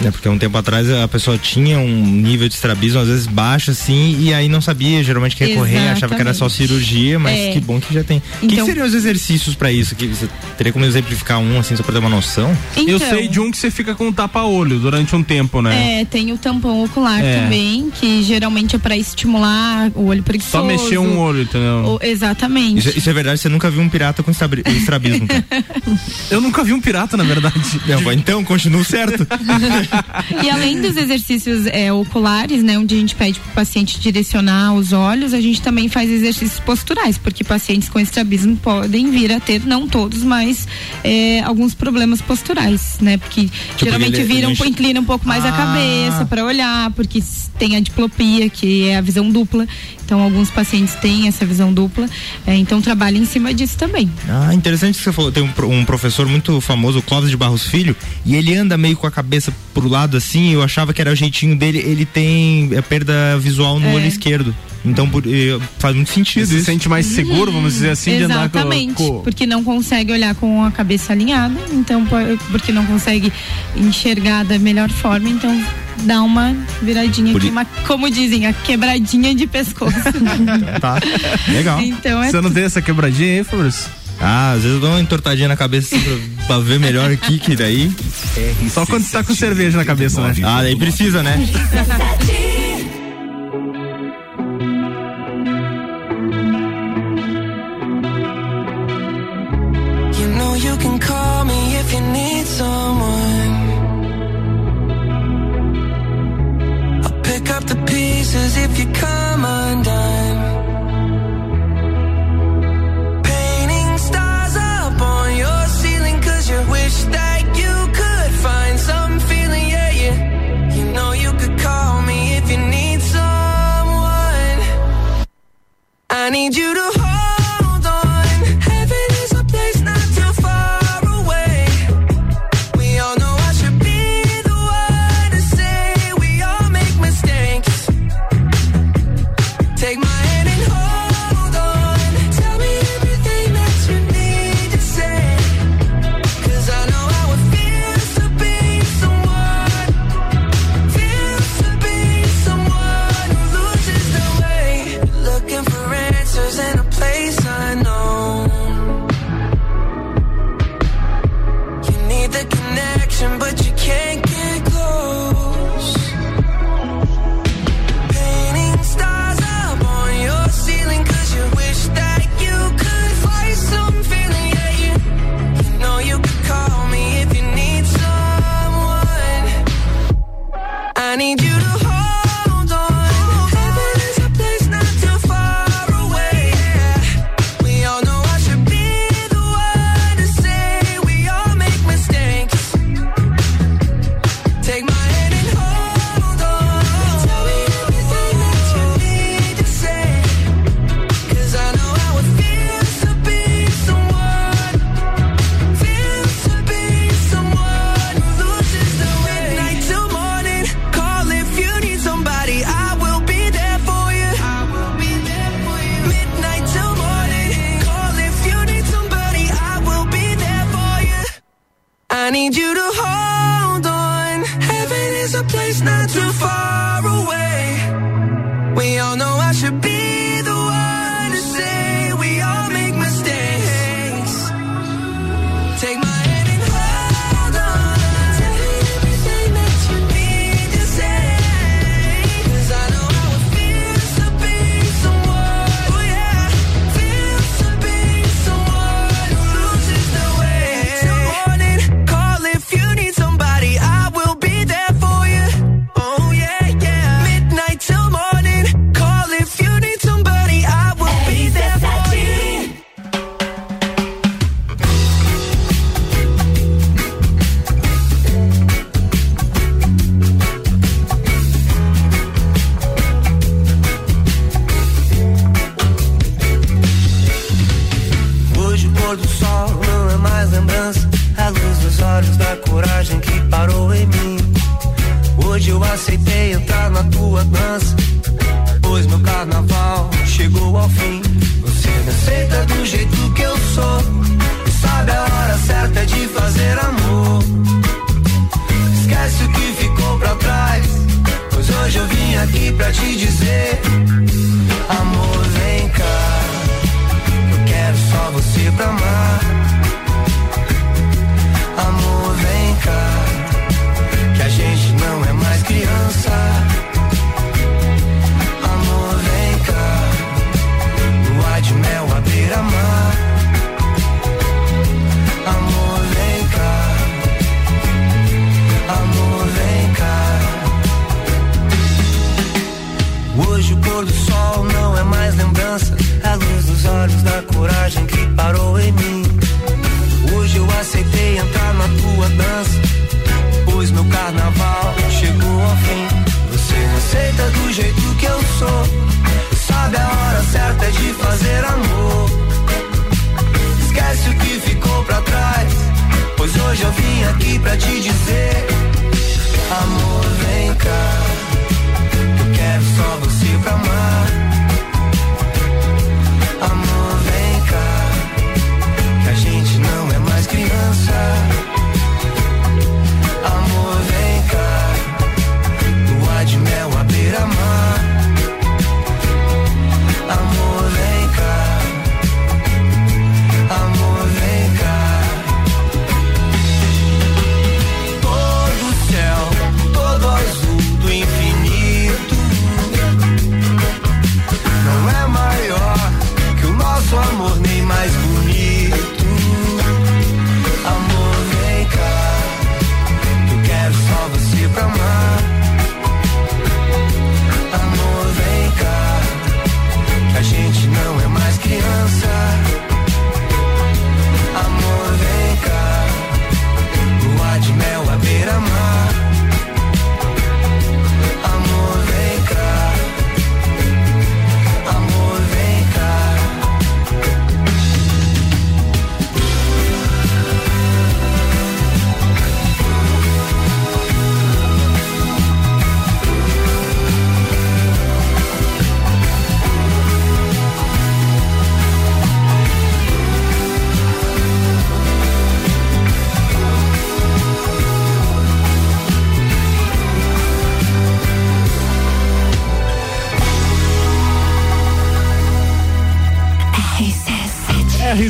Né, porque um tempo atrás a pessoa tinha um nível de estrabismo às vezes baixo assim e aí não sabia geralmente que recorrer, Exatamente. achava que era só cirurgia, mas é. que bom que já tem. O então, que, seriam os exercícios para isso? Que você teria como exemplificar um assim só para ter uma noção? Então, Eu sei de um que você fica com um tapa-olho durante um tempo, né? É, tem o tampão ocular é. também, que geralmente é para estimular o olho preguiçoso. Só mexer um olho, entendeu? O, exatamente. Isso, isso, é verdade, você nunca viu um pirata com estrabismo. [LAUGHS] Eu nunca vi um pirata, na verdade. Não, então, continua certo. [LAUGHS] [LAUGHS] e além dos exercícios é, oculares, né, onde a gente pede para o paciente direcionar os olhos, a gente também faz exercícios posturais, porque pacientes com estrabismo podem vir a ter, não todos, mas é, alguns problemas posturais, né? Porque tipo geralmente viram, gente... inclinam um pouco mais ah. a cabeça para olhar, porque tem a diplopia, que é a visão dupla. Então, alguns pacientes têm essa visão dupla, é, então trabalha em cima disso também. Ah, interessante que você falou. Tem um, um, professor muito famoso, o Clóvis de Barros Filho, e ele anda meio com a cabeça pro lado assim. Eu achava que era o jeitinho dele. Ele tem a perda visual no é. olho esquerdo. Então por, faz muito sentido. Você se sente mais seguro, vamos dizer assim, Exatamente, de andar com, com... porque não consegue olhar com a cabeça alinhada, então porque não consegue enxergar da melhor forma, então dá uma viradinha Por aqui, uma, como dizem, a quebradinha de pescoço. [LAUGHS] tá, legal. Então é Você não tem essa quebradinha aí, Fabrício? Ah, às vezes eu dou uma entortadinha na cabeça assim, pra, pra, ver melhor aqui, que daí. Só quando você tá com cerveja na cabeça, né? Ah, daí precisa, né? I pick up the pieces if you come on painting stars up on your ceiling you wish that you could find some feeling yeah yeah. You know you could call me if you need someone. I need you to I need you to hold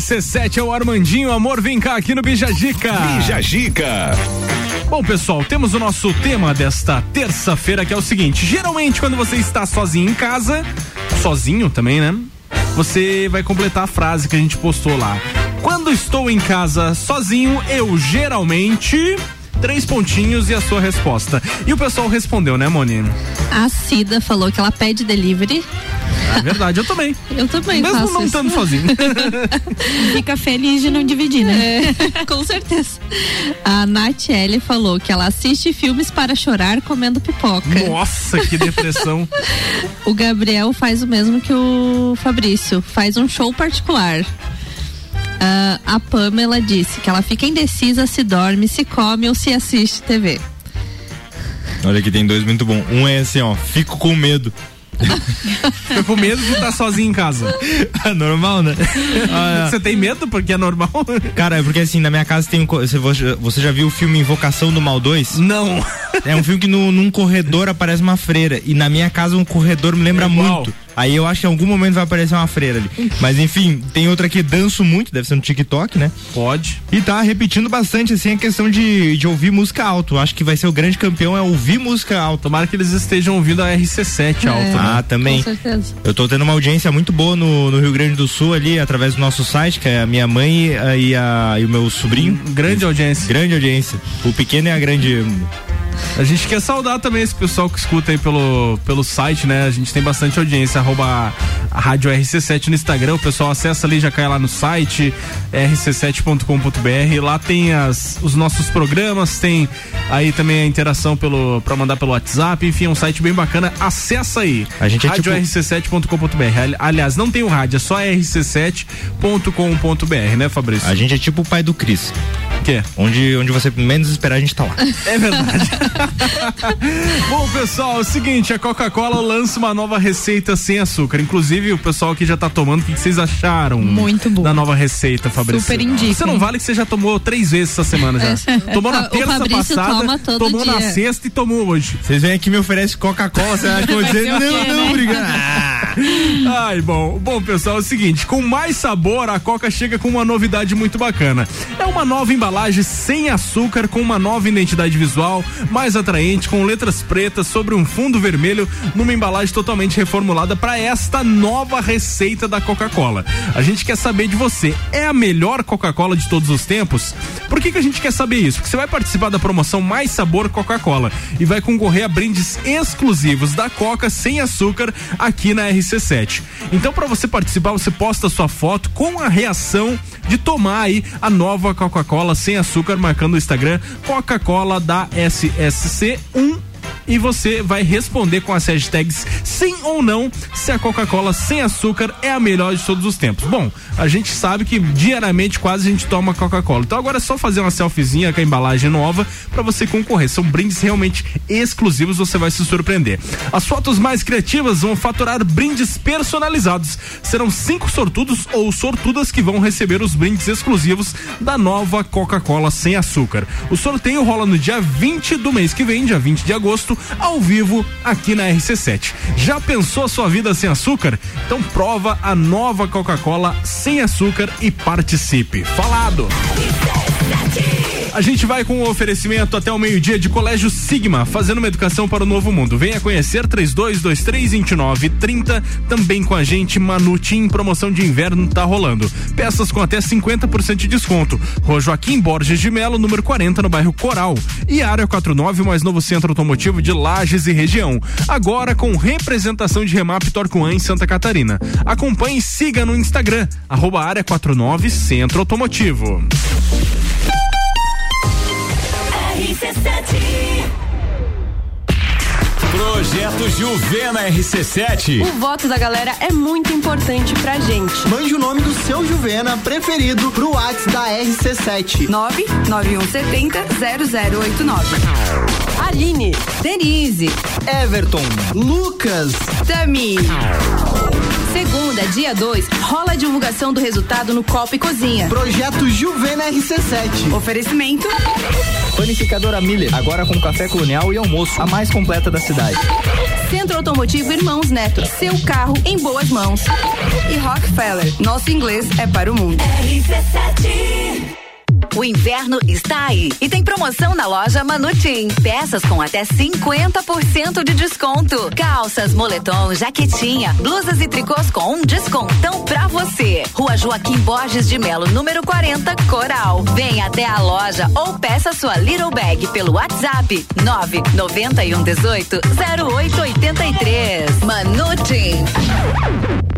RC7 é o Armandinho. Amor, vem cá aqui no Bijagica. Bijagica. Bom, pessoal, temos o nosso tema desta terça-feira que é o seguinte: geralmente, quando você está sozinho em casa, sozinho também, né? Você vai completar a frase que a gente postou lá. Quando estou em casa sozinho, eu geralmente três pontinhos e a sua resposta. E o pessoal respondeu, né, Moni? A Cida falou que ela pede delivery. É verdade, eu também. Eu também Mesmo faço não estando sozinho. [LAUGHS] Fica feliz de não dividir, né? É, [LAUGHS] com certeza. A Nath L falou que ela assiste filmes para chorar comendo pipoca. Nossa, que depressão. [LAUGHS] o Gabriel faz o mesmo que o Fabrício, faz um show particular. Uh, a Pamela disse que ela fica indecisa se dorme, se come ou se assiste TV. Olha que tem dois muito bom. Um é assim, ó, fico com medo. Fica com medo de estar sozinho em casa. [LAUGHS] normal, né? [LAUGHS] Você tem medo porque é normal? Cara, é porque assim, na minha casa tem um. Você, já viu o filme Invocação do Mal 2? Não. É um filme que no, num corredor aparece uma freira. E na minha casa um corredor me lembra muito. Aí eu acho que em algum momento vai aparecer uma freira ali. Mas enfim, tem outra que danço muito, deve ser no TikTok, né? Pode. E tá repetindo bastante, assim, a questão de, de ouvir música alto. Acho que vai ser o grande campeão é ouvir música alto. Tomara que eles estejam ouvindo a RC7 alto. né? Ah, também. Com certeza. Eu tô tendo uma audiência muito boa no, no Rio Grande do Sul ali, através do nosso site, que é a minha mãe a- e, a, e o meu sobrinho. Grande audiência. Grande audiência. O pequeno é a grande. A gente quer saudar também esse pessoal que escuta aí pelo, pelo site, né? A gente tem bastante audiência, arroba Rádio RC7 no Instagram. O pessoal acessa ali, já cai lá no site, rc7.com.br. Lá tem as, os nossos programas, tem aí também a interação pelo, pra mandar pelo WhatsApp. Enfim, é um site bem bacana. Acessa aí. A gente é rádio tipo- rc7.com.br. Ali- Aliás, não tem o rádio, é só rc7.com.br, né, Fabrício? A gente é tipo o pai do Cris. Que? Onde, onde você menos esperar, a gente tá lá. É verdade. [LAUGHS] [LAUGHS] Bom, pessoal, é o seguinte, a Coca-Cola lança uma nova receita sem açúcar. Inclusive, o pessoal aqui já tá tomando. O que que vocês acharam? Muito bom. Da nova receita, Fabrício. Super indico, Você não vale que você já tomou três vezes essa semana já. É. Tomou na [LAUGHS] terça passada, toma todo tomou na dia. sexta e tomou hoje. Vocês vêm aqui e me oferecem Coca-Cola, você acha que eu vou dizer, [LAUGHS] Vai o não, quê, não, né? obrigado. Ai, bom, bom, pessoal, é o seguinte, com mais sabor, a Coca chega com uma novidade muito bacana. É uma nova embalagem sem açúcar, com uma nova identidade visual, mais atraente, com letras pretas sobre um fundo vermelho, numa embalagem totalmente reformulada para esta nova receita da Coca-Cola. A gente quer saber de você, é a melhor Coca-Cola de todos os tempos? Por que, que a gente quer saber isso? Porque você vai participar da promoção Mais Sabor Coca-Cola e vai concorrer a brindes exclusivos da Coca sem açúcar aqui na RC7. Então, para você participar, você posta sua foto com a reação de tomar aí a nova Coca-Cola sem açúcar, marcando o Instagram Coca-Cola da SSC1 e você vai responder com as hashtags sim ou não se a Coca-Cola sem açúcar é a melhor de todos os tempos. Bom, a gente sabe que diariamente quase a gente toma Coca-Cola. Então agora é só fazer uma selfiezinha com a embalagem nova para você concorrer. São brindes realmente exclusivos, você vai se surpreender. As fotos mais criativas vão faturar brindes personalizados. Serão cinco sortudos ou sortudas que vão receber os brindes exclusivos da nova Coca-Cola sem açúcar. O sorteio rola no dia 20 do mês que vem, dia 20 de agosto, ao vivo aqui na RC7. Já pensou a sua vida sem açúcar? Então prova a nova Coca-Cola sem açúcar e participe. Falado! A gente vai com o oferecimento até o meio-dia de Colégio Sigma, fazendo uma educação para o novo mundo. Venha conhecer 32232930. Também com a gente, Manutim, promoção de inverno tá rolando. Peças com até 50% de desconto. Rua Joaquim Borges de Melo, número 40, no bairro Coral. E Área 49, o mais novo centro automotivo de Lages e região. Agora com representação de Remap Torcoan em Santa Catarina. Acompanhe e siga no Instagram, arroba Área 49 Centro Automotivo. Projeto Juvena RC7. O voto da galera é muito importante pra gente. Mande o nome do seu Juvena preferido pro WhatsApp da RC7. 99170 0089. Aline, Denise, Everton, Lucas, Tami. Segunda, dia 2, rola a divulgação do resultado no Copa e Cozinha. Projeto Juvena RC7. Oferecimento Panificadora Miller, agora com café colonial e almoço, a mais completa da cidade. Centro Automotivo Irmãos Neto, seu carro em boas mãos. E Rockefeller, nosso inglês é para o mundo. O inverno está aí e tem promoção na loja Manutim. Peças com até 50% de desconto. Calças, moletom, jaquetinha, blusas e tricôs com um descontão pra você. Rua Joaquim Borges de Melo, número 40, Coral. Venha até a loja ou peça sua Little Bag pelo WhatsApp 991 18 0883. Manutim.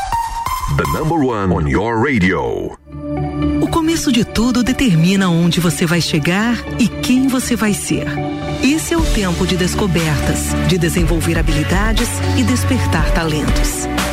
The number one on your radio. O começo de tudo determina onde você vai chegar e quem você vai ser. Esse é o tempo de descobertas, de desenvolver habilidades e despertar talentos.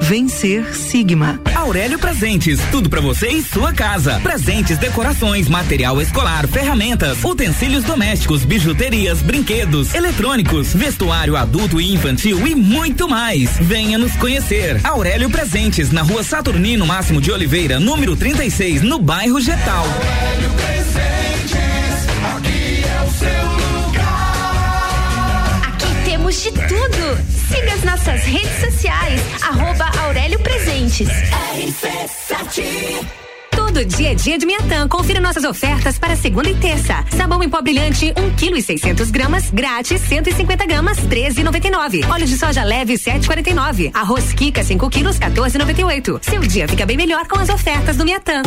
Vencer Sigma. Aurélio Presentes, tudo para você e sua casa. Presentes, decorações, material escolar, ferramentas, utensílios domésticos, bijuterias, brinquedos, eletrônicos, vestuário adulto e infantil e muito mais. Venha nos conhecer. Aurélio Presentes, na rua Saturnino Máximo de Oliveira, número 36, no bairro Getal. Temos de tudo. Siga as nossas redes sociais, arroba Aurélio Presentes. Todo dia é dia de Miatã. Confira nossas ofertas para segunda e terça. Sabão em pó brilhante, 1 kg e 600 gramas, grátis, 150 gramas, 13,99. Óleo de soja leve, 7,49. Arroz Kika, 5 quilos, 14,98. Seu dia fica bem melhor com as ofertas do Miatã.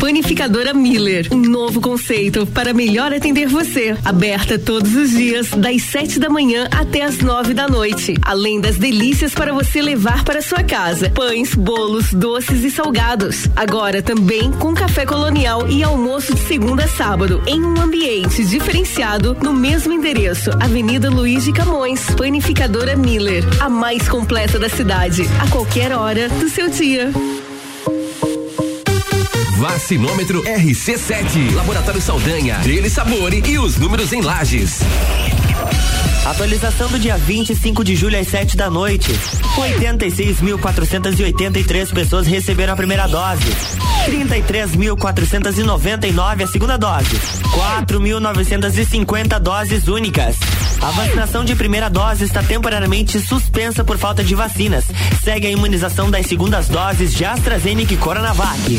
Panificadora Miller, um novo conceito para melhor atender você. Aberta todos os dias, das 7 da manhã até as 9 da noite. Além das delícias para você levar para sua casa: pães, bolos, doces e salgados. Agora também com café colonial e almoço de segunda a sábado, em um ambiente diferenciado no mesmo endereço, Avenida Luiz de Camões. Panificadora Miller, a mais completa da cidade, a qualquer hora do seu dia. Vacinômetro RC7. Laboratório Saldanha. Dele Sabore e os números em lajes. Atualização do dia 25 de julho às 7 da noite. 86.483 pessoas receberam a primeira dose. 33.499 a segunda dose. 4.950 doses únicas. A vacinação de primeira dose está temporariamente suspensa por falta de vacinas. Segue a imunização das segundas doses de AstraZeneca e Coronavac.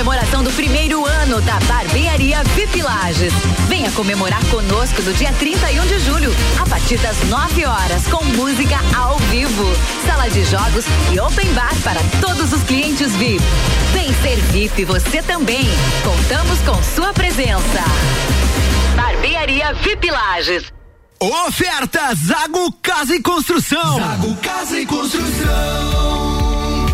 comemoração do primeiro ano da Barbearia VIP Lages. Venha comemorar conosco no dia 31 de julho, a partir das 9 horas, com música ao vivo, sala de jogos e open bar para todos os clientes VIP. Vem ser VIP você também. Contamos com sua presença. Barbearia VIP Lages. Oferta Zago Casa e Construção. Zago Casa e Construção.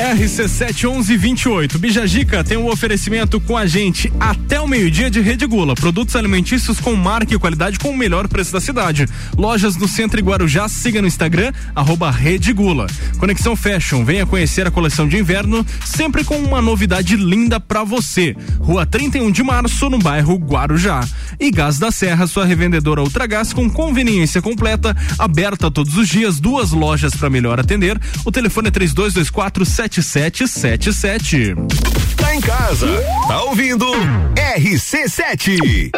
RC71128. Bijagica tem um oferecimento com a gente até o meio-dia de Rede Gula. Produtos alimentícios com marca e qualidade com o melhor preço da cidade. Lojas no centro e Guarujá, siga no Instagram, arroba Rede Gula. Conexão Fashion, venha conhecer a coleção de inverno, sempre com uma novidade linda pra você. Rua 31 de março, no bairro Guarujá. E Gás da Serra, sua revendedora Ultragás com conveniência completa, aberta todos os dias, duas lojas para melhor atender. O telefone é 3224 7777. Tá em casa, tá ouvindo RC7.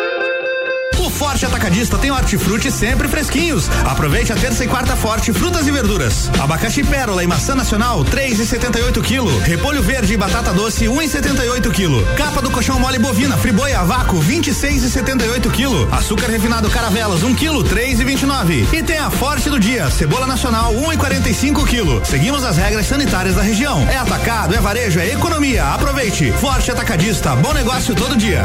O Forte Atacadista tem hortifruti sempre fresquinhos. Aproveite a terça e quarta forte frutas e verduras. Abacaxi pérola e maçã nacional 3,78 kg. Repolho verde e batata doce 1,78 kg. Capa do colchão mole bovina friboia vácuo 26,78 kg. Açúcar refinado caravelas 1 kg 3,29. E tem a forte do dia cebola nacional 1,45 kg. Seguimos as regras sanitárias da região. É atacado, é varejo, é economia. Aproveite. Forte Atacadista, bom negócio todo dia.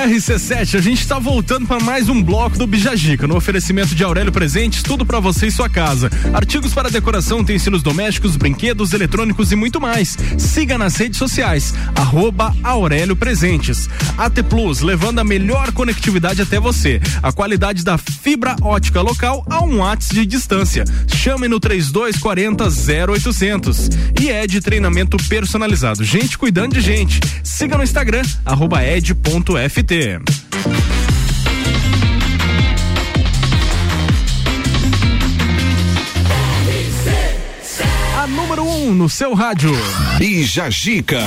a gente está voltando para mais um bloco do Bijagica, no oferecimento de Aurélio Presentes, tudo para você e sua casa. Artigos para decoração, utensílios domésticos, brinquedos, eletrônicos e muito mais. Siga nas redes sociais, arroba Aurélio Presentes. AT Plus, levando a melhor conectividade até você. A qualidade da fibra ótica local a um watts de distância. Chame no 3240 0800. E é de treinamento personalizado. Gente cuidando de gente. Siga no Instagram, arroba ed.ft. A número 1 um no seu rádio. Bija Gica.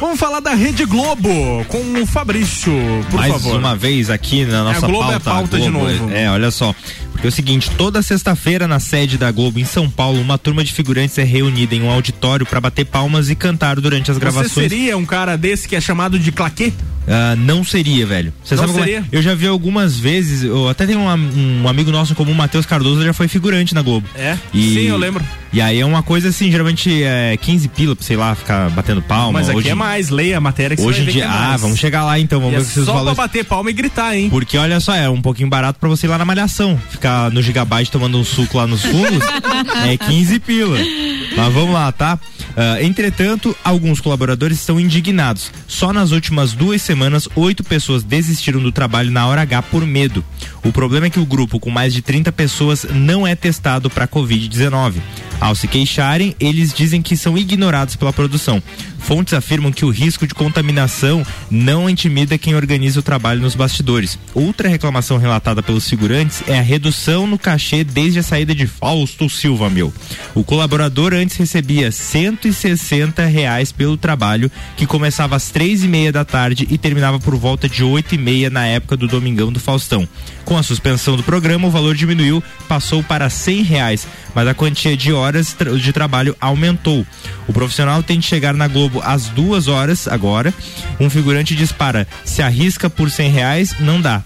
Vamos falar da Rede Globo com o Fabrício, por Mais favor. uma vez aqui na nossa a Globo pauta. é pauta a de Globo, novo. É, olha só. É o seguinte, toda sexta-feira na sede da Globo em São Paulo, uma turma de figurantes é reunida em um auditório para bater palmas e cantar durante as Você gravações. seria um cara desse que é chamado de claquê? Ah, não seria, velho. Você Não sabe como é? seria? Eu já vi algumas vezes, eu até tenho um, um amigo nosso como o Matheus Cardoso, já foi figurante na Globo. É? E- Sim, eu lembro. E aí é uma coisa assim, geralmente é 15 pila pra, sei lá, ficar batendo palma. Mas aqui hoje, é mais, leia a matéria que Hoje você em vai ver dia, que é mais. ah, vamos chegar lá então, vamos E é ver se os só valores. pra bater palma e gritar, hein? Porque olha só, é um pouquinho barato pra você ir lá na malhação. Ficar no Gigabyte tomando um suco lá nos fundos [LAUGHS] é 15 pila. Mas vamos lá, tá? Ah, entretanto, alguns colaboradores estão indignados. Só nas últimas duas semanas, oito pessoas desistiram do trabalho na hora H por medo. O problema é que o grupo, com mais de 30 pessoas, não é testado para Covid-19. Ao se queixarem, eles dizem que são ignorados pela produção. Fontes afirmam que o risco de contaminação não intimida quem organiza o trabalho nos bastidores. Outra reclamação relatada pelos figurantes é a redução no cachê desde a saída de Fausto Silva, meu. O colaborador antes recebia 160 reais pelo trabalho, que começava às três e meia da tarde e terminava por volta de oito e meia na época do Domingão do Faustão. Com a suspensão do programa, o valor diminuiu, passou para 100 reais, mas a quantia de horas de trabalho aumentou. O profissional tem de chegar na Globo às duas horas agora. Um figurante dispara: se arrisca por 100 reais, não dá.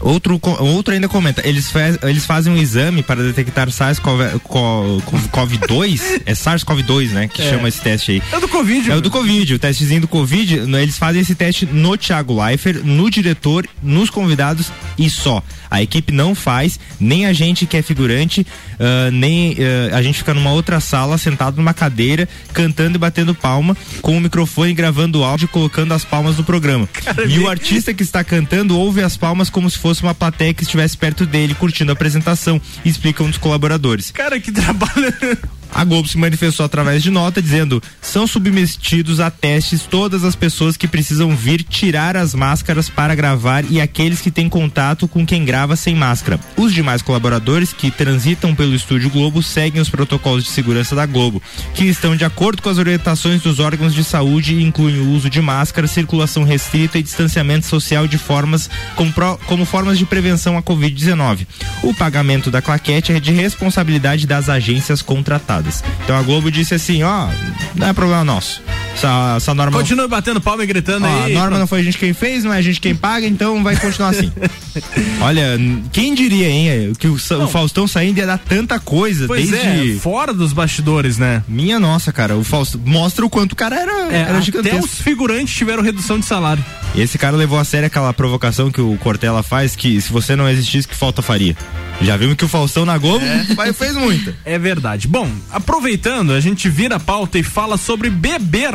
Outro, outro ainda comenta, eles, faz- eles fazem um exame para detectar SARS-CoV-2, é SARS-CoV-2, né, que É. chama esse teste aí. É o do Covid. É o do Covid, o testezinho do Covid, no- eles fazem esse teste no Thiago Leifert, no diretor, nos convidados e só. A equipe não faz, nem a gente que é figurante, ah, nem ah, a gente fica numa outra sala, sentado numa cadeira, cantando e batendo palma, com o microfone gravando o áudio e colocando as palmas no programa. e o artista que está cantando ouve as palmas como se fosse uma plateia que estivesse perto dele, curtindo a apresentação, explica um dos colaboradores. Cara, que trabalho. [LAUGHS] A Globo se manifestou através de nota dizendo: são submetidos a testes todas as pessoas que precisam vir tirar as máscaras para gravar e aqueles que têm contato com quem grava sem máscara. Os demais colaboradores que transitam pelo estúdio Globo seguem os protocolos de segurança da Globo, que estão de acordo com as orientações dos órgãos de saúde e incluem o uso de máscara, circulação restrita e distanciamento social de formas como, como formas de prevenção à Covid-19. O pagamento da claquete é de responsabilidade das agências contratadas. Então a Globo disse assim, ó, não é problema nosso. Essa, essa norma Continua batendo palma e gritando Ó, aí. a norma não foi a gente quem fez, não é a gente quem paga, então vai continuar assim. [LAUGHS] Olha, quem diria, hein, que o, o Faustão saindo ia dar tanta coisa Pois desde é, fora dos bastidores, né? Minha nossa, cara, o Faustão mostra o quanto o cara era, É, era até gigantesco. os figurantes tiveram redução de salário. E esse cara levou a sério aquela provocação que o Cortella faz, que se você não existisse, que falta faria. Já vimos que o Faustão na Globo mas fez muita. É verdade. Bom, aproveitando, a gente vira a pauta e fala sobre beber.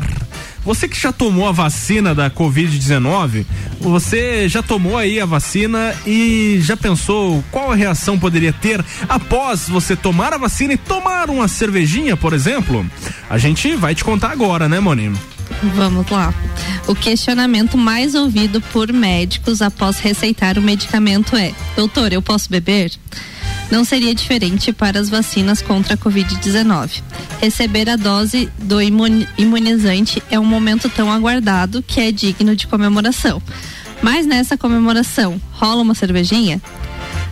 Você que já tomou a vacina da Covid-19, você já tomou aí a vacina e já pensou qual a reação poderia ter após você tomar a vacina e tomar uma cervejinha, por exemplo? A gente vai te contar agora, né, Moninho? Vamos lá. O questionamento mais ouvido por médicos após receitar o medicamento é: Doutor, eu posso beber? Não seria diferente para as vacinas contra a Covid-19. Receber a dose do imun- imunizante é um momento tão aguardado que é digno de comemoração. Mas nessa comemoração, rola uma cervejinha?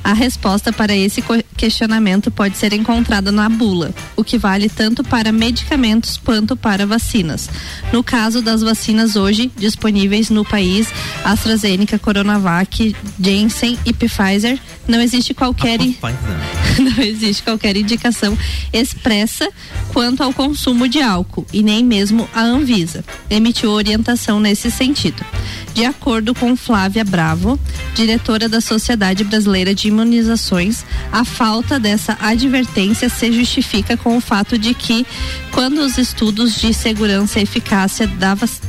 A resposta para esse questionamento pode ser encontrada na bula, o que vale tanto para medicamentos quanto para vacinas. No caso das vacinas hoje disponíveis no país, AstraZeneca, Coronavac, Janssen e Pfizer, não existe qualquer i- [LAUGHS] não existe qualquer indicação expressa quanto ao consumo de álcool e nem mesmo a Anvisa emitiu orientação nesse sentido. De acordo com Flávia Bravo, diretora da Sociedade Brasileira de Imunizações, a falta dessa advertência se justifica com o fato de que, quando os estudos de segurança e eficácia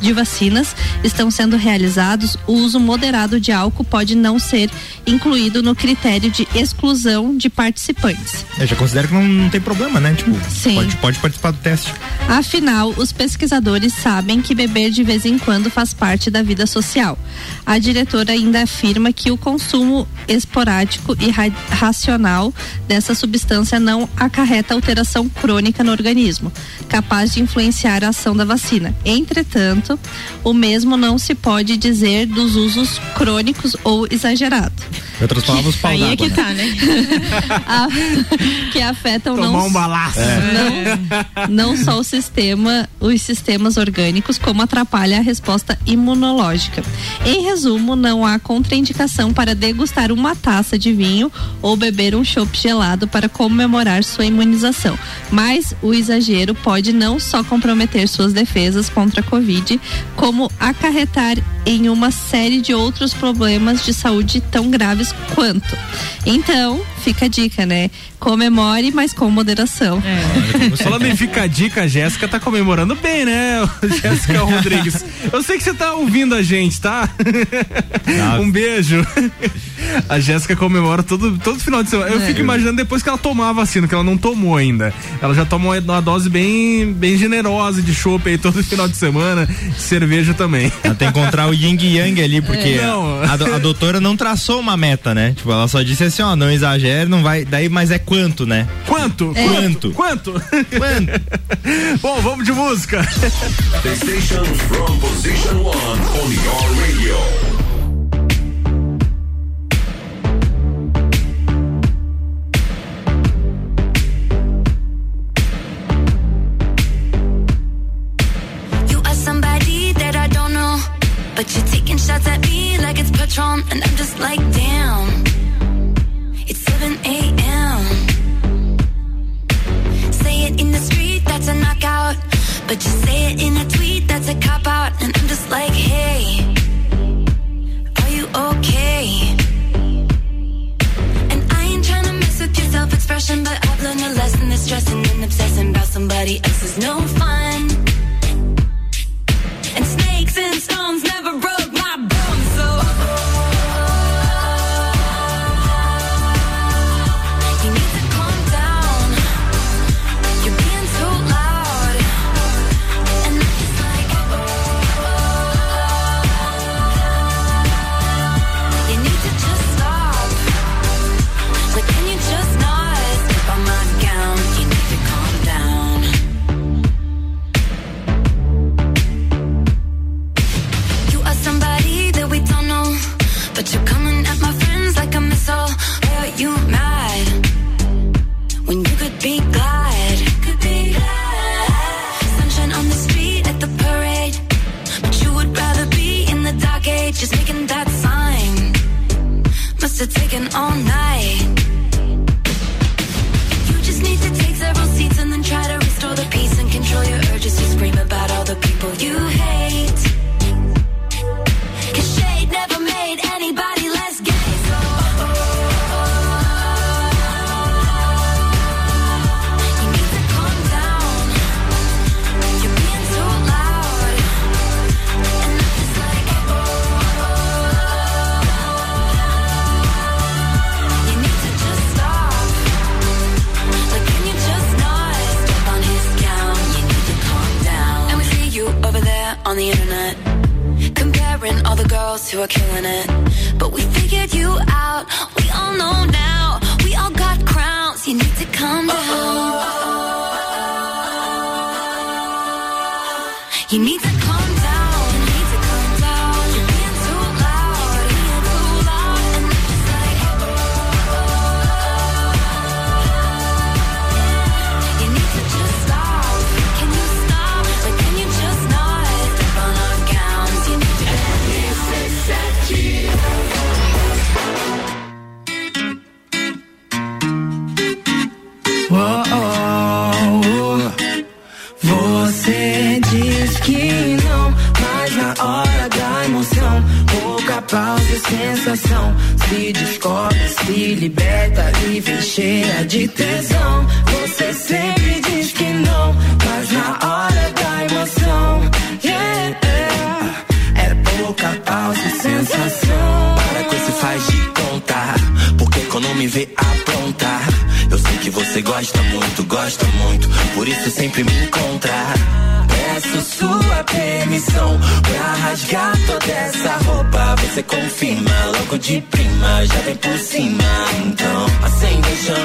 de vacinas estão sendo realizados, o uso moderado de álcool pode não ser incluído no critério de exclusão de participantes. Eu já considero que não, não tem problema, né? Tipo, Sim. Pode, pode participar do teste. Afinal, os pesquisadores sabem que beber de vez em quando faz parte da vida social. A diretora ainda afirma que o consumo esporádico e ra- racional dessa substância não acarreta alteração crônica no organismo, capaz de influenciar a ação da vacina. Entretanto, o mesmo não se pode dizer dos usos crônicos ou exagerados. Outras palavras, pau Aí é que né? tá, né? [LAUGHS] A- que afetam Tomar não um balaço. não, não só o sistema, os sistemas orgânicos, como atrapalha a resposta imunológica. Em resumo, não há contraindicação para degustar uma taça de vinho ou beber um chopp gelado para comemorar sua imunização. Mas o exagero pode não só comprometer suas defesas contra a Covid, como acarretar em uma série de outros problemas de saúde tão graves quanto. Então, fica a dica, né? Comemore, mas com moderação. Falando em fica a dica, a Jéssica tá comemorando bem, né? [LAUGHS] Jéssica Rodrigues. Eu sei que você tá ouvindo a gente, tá? Um beijo. A Jéssica comemora todo, todo final de semana. Eu É. fico imaginando depois que ela tomar a vacina, que ela não tomou ainda. Ela já tomou uma dose bem, bem generosa de chopp aí todo final de semana, de cerveja também. Ela tem que encontrar o yin yang ali, porque É. A, a doutora não traçou uma meta, né? Tipo, ela só disse assim, ó, não exagere, não vai. Daí, mas é quanto, né? Quanto? É. Quanto? Quanto? [LAUGHS] Bom, vamos de música. The station from position one on your radio. You are somebody that I don't know, but you're taking shots at me like it's Patron, and I'm just like, damn.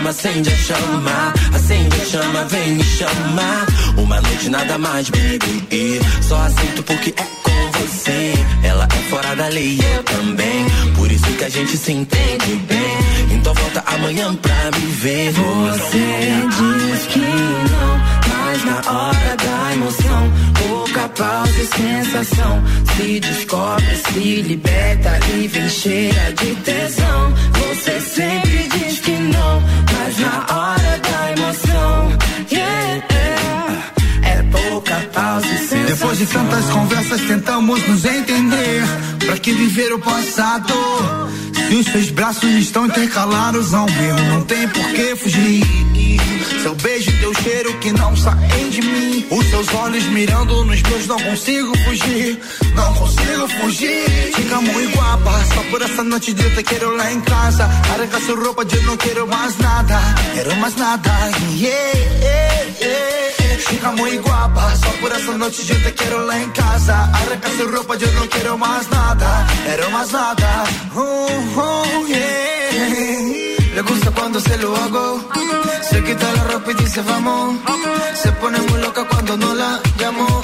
Chama, acende a chama, acende a chama, vem me chamar. Uma noite nada mais, baby, e só aceito porque é com você. Ela é fora da lei, eu também, por isso que a gente se entende bem. Então volta amanhã pra me ver. Você diz que não, mas na hora da emoção, pouca pausa e sensação. Se descobre, se liberta e vem cheia de tesão. Você sempre diz que não, mas na hora da emoção, yeah, é pouca pausa e sensação. Depois de tantas conversas tentamos nos entender Pra que viver o passado Se os seus braços estão intercalados ao meu. Não tem por que fugir. Seu beijo e teu cheiro que não saem de mim. Os seus olhos mirando nos meus Não consigo fugir. Não consigo fugir. Fica muito guapa Só por essa noite de te quero lá em casa. Arranca sua roupa de não quero mais nada. Quero mais nada. Yeah, yeah, yeah. Fica muito guapa Só por essa noite yo te quiero lá em casa. Arranca su roupa, yo no quiero más nada. Quero más nada. Oh, Le gusta cuando se lo hago. Se quita la ropa y dice vamos Se pone muy loca cuando no la llamo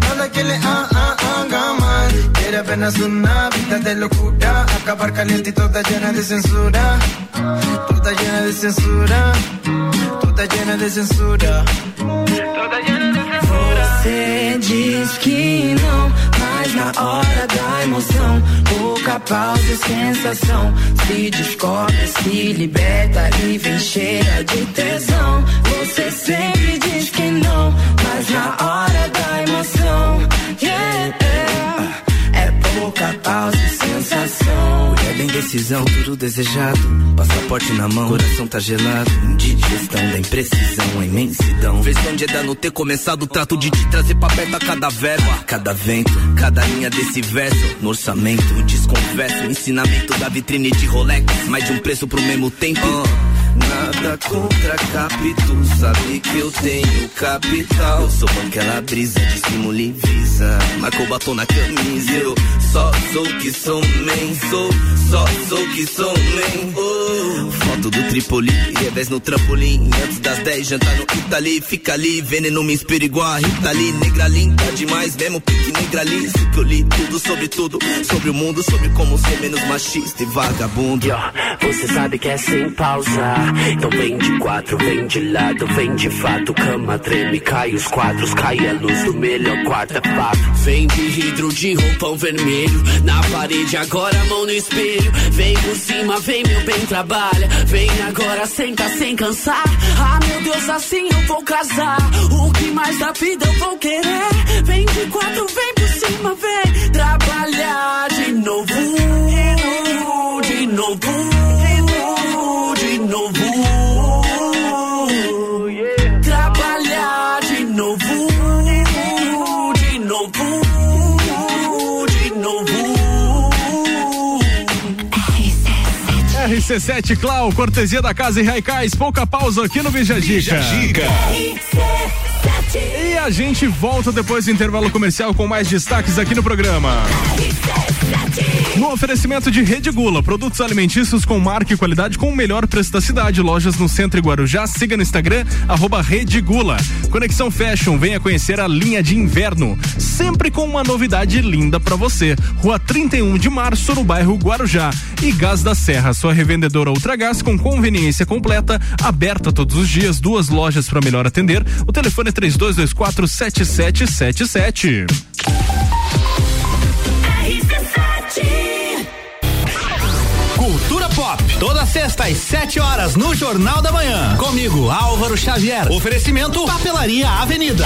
Le ha- ha- haga mal Quiere apenas una vida de locura. Acabar caliente y toda llena de censura. Toda llena de censura. Toda llena de censura. Toda llena de censura. Você diz que não, mas na hora da emoção, pouca pausa e sensação. Se descobre, se liberta e vem cheia de tesão. Você sempre diz que não, mas na hora da emoção, yeah, é pouca pausa sensação. É bem decisão, tudo desejado. Passaporte na mão, coração tá gelado. Indigestão da imprecisão, a imensidão. Versão de Eda não ter começado trato de te trazer pra perto a cada verbo, a cada vento, cada linha desse verso. No orçamento, desconverso, ensinamento da vitrine de Rolex. Mais de um preço pro mesmo tempo. Nada contra capítulo, sabe que eu tenho capital. Eu sou aquela brisa de estímulo e visa. Marcou batom na camisa. Eu só sou que sou, man. Sou, só sou que sou, man. Oh. Foto do Tripoli, revés no trampolim. Antes das 10, jantar no Itali. Fica ali, veneno me inspira igual a. Negra linda demais, mesmo pique negra ali. Que eu li tudo sobre tudo. Sobre o mundo, sobre como ser menos machista e vagabundo. Você sabe que é sem pausa. Então vem de quatro, vem de lado, vem de fato. Cama treme, cai os quadros, cai a luz do melhor quarto é fato. Vem de vidro de roupão vermelho Na parede agora mão no espelho Vem por cima, vem meu bem trabalha. Vem agora, senta sem cansar. Ah meu Deus, assim eu vou casar. O que mais da vida eu vou querer? Vem de quatro, vem por cima, vem Trabalhar de novo. De novo RC7 Clau, cortesia da Casa e Raikais, pouca pausa aqui no Bija Dica. E a gente volta depois do intervalo comercial com mais destaques aqui no programa. No oferecimento de Rede Gula, produtos alimentícios com marca e qualidade com o melhor preço da cidade. Lojas no centro e Guarujá. Siga no Instagram, arroba Rede Gula. Conexão Fashion, venha conhecer a linha de inverno. Sempre com uma novidade linda para você. Rua 31 de março, no bairro Guarujá. E Gás da Serra, sua revendedora Ultragás com conveniência completa, aberta todos os dias, duas lojas para melhor atender. O telefone é 3224 7777. Toda sexta às 7 horas no Jornal da Manhã. Comigo, Álvaro Xavier. Oferecimento Papelaria Avenida.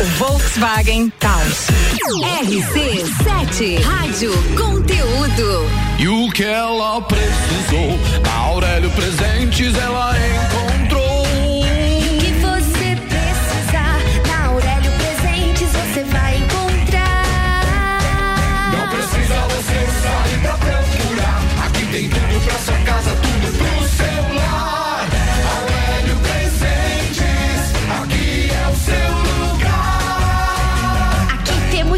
o Volkswagen Taos. RC7 Rádio Conteúdo. E o que ela precisou, na Aurélio Presentes ela encontrou.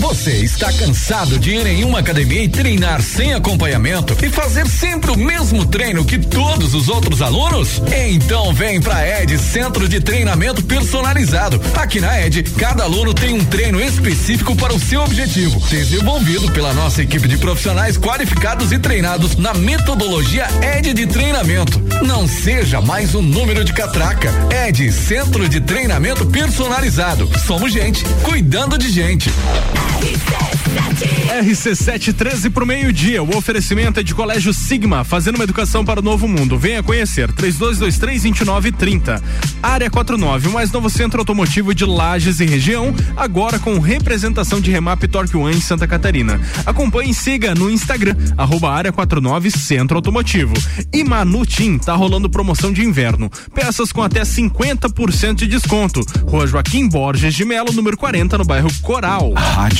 Você está cansado de ir em uma academia e treinar sem acompanhamento e fazer sempre o mesmo treino que todos os outros alunos? Então vem pra Ed Centro de Treinamento Personalizado. Aqui na Ed, cada aluno tem um treino específico para o seu objetivo, desenvolvido pela nossa equipe de profissionais qualificados e treinados na metodologia Ed de treinamento. Não seja mais um número de catraca. Ed Centro de Treinamento Personalizado. Somos gente cuidando de gente. RC7 13 pro meio-dia. O oferecimento é de Colégio Sigma, fazendo uma educação para o novo mundo. Venha conhecer. 3223-2930. Área 49, o mais novo centro automotivo de Lages e região, agora com representação de Remap Torque One em Santa Catarina. Acompanhe e siga no Instagram, arroba área 49 Centro Automotivo. E Manutim, tá rolando promoção de inverno. Peças com até 50% de desconto. Rua Joaquim Borges de Melo, número 40, no bairro Coral. Rádio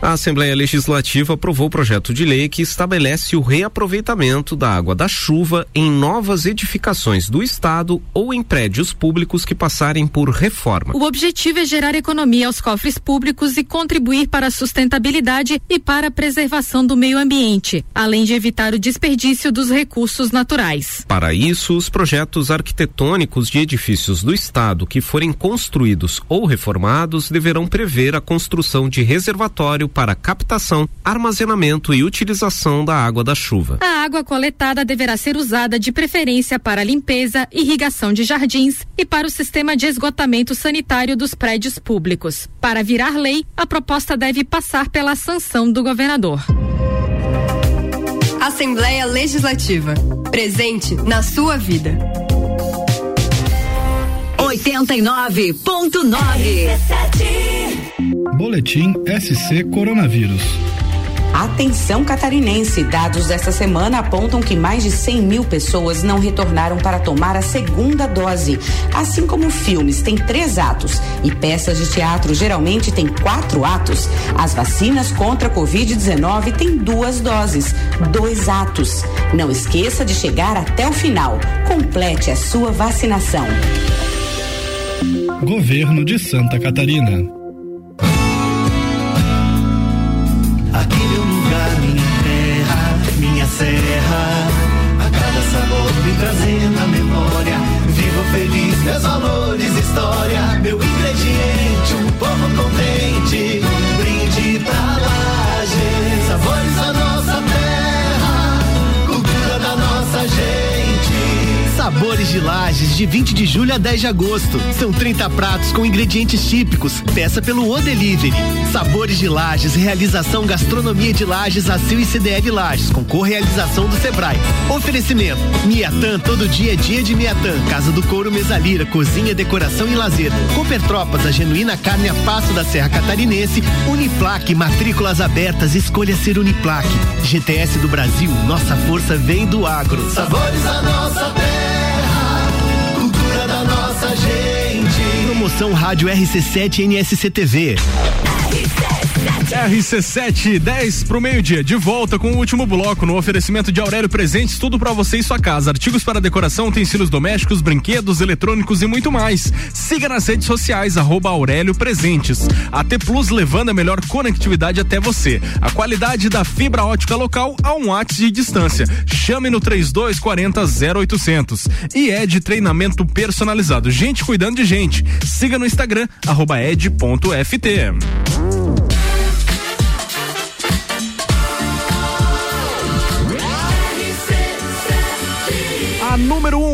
A Assembleia Legislativa aprovou o projeto de lei que estabelece o reaproveitamento da água da chuva em novas edificações do Estado ou em prédios públicos que passarem por reforma. O objetivo é gerar economia aos cofres públicos e contribuir para a sustentabilidade e para a preservação do meio ambiente, além de evitar o desperdício dos recursos naturais. Para isso, os projetos arquitetônicos de edifícios do Estado que forem construídos ou reformados deverão prever a construção de reservatório para captação, armazenamento e utilização da água da chuva. A água coletada deverá ser usada de preferência para limpeza, irrigação de jardins e para o sistema de esgotamento sanitário dos prédios públicos. Para virar lei, a proposta deve passar pela sanção do governador. Assembleia Legislativa. Presente na sua vida. 89.9. Boletim SC Coronavírus. Atenção catarinense, dados desta semana apontam que mais de 100 mil pessoas não retornaram para tomar a segunda dose. Assim como filmes têm três atos e peças de teatro geralmente têm quatro atos, as vacinas contra a Covid-19 têm duas doses, dois atos. Não esqueça de chegar até o final. Complete a sua vacinação. Governo de Santa Catarina. De Lages, de 20 de julho a 10 de agosto. São 30 pratos com ingredientes típicos. Peça pelo O Delivery. Sabores de Lages, realização Gastronomia de Lages, ACIL e CDL Lages, com co-realização do Sebrae. Oferecimento: Miatã, todo dia é dia de Miatã. Casa do Couro Mesalira, cozinha, decoração e lazer. Cooper Tropas, a genuína carne a passo da Serra Catarinense. Uniplaque, matrículas abertas, escolha ser Uniplaque. GTS do Brasil, nossa força vem do agro. Sabores da nossa terra, nossa gente. Promoção Rádio RC7 NSC TV. RC7, 10 pro meio-dia, de volta com o último bloco no oferecimento de Aurélio Presentes, tudo para você e sua casa. Artigos para decoração, utensílios domésticos, brinquedos, eletrônicos e muito mais. Siga nas redes sociais, arroba Aurélio Presentes. A T Plus levando a melhor conectividade até você. A qualidade da fibra ótica local a um watts de distância. Chame no 3240 0800. E é de treinamento personalizado. Gente cuidando de gente. Siga no Instagram, arroba ed.ft.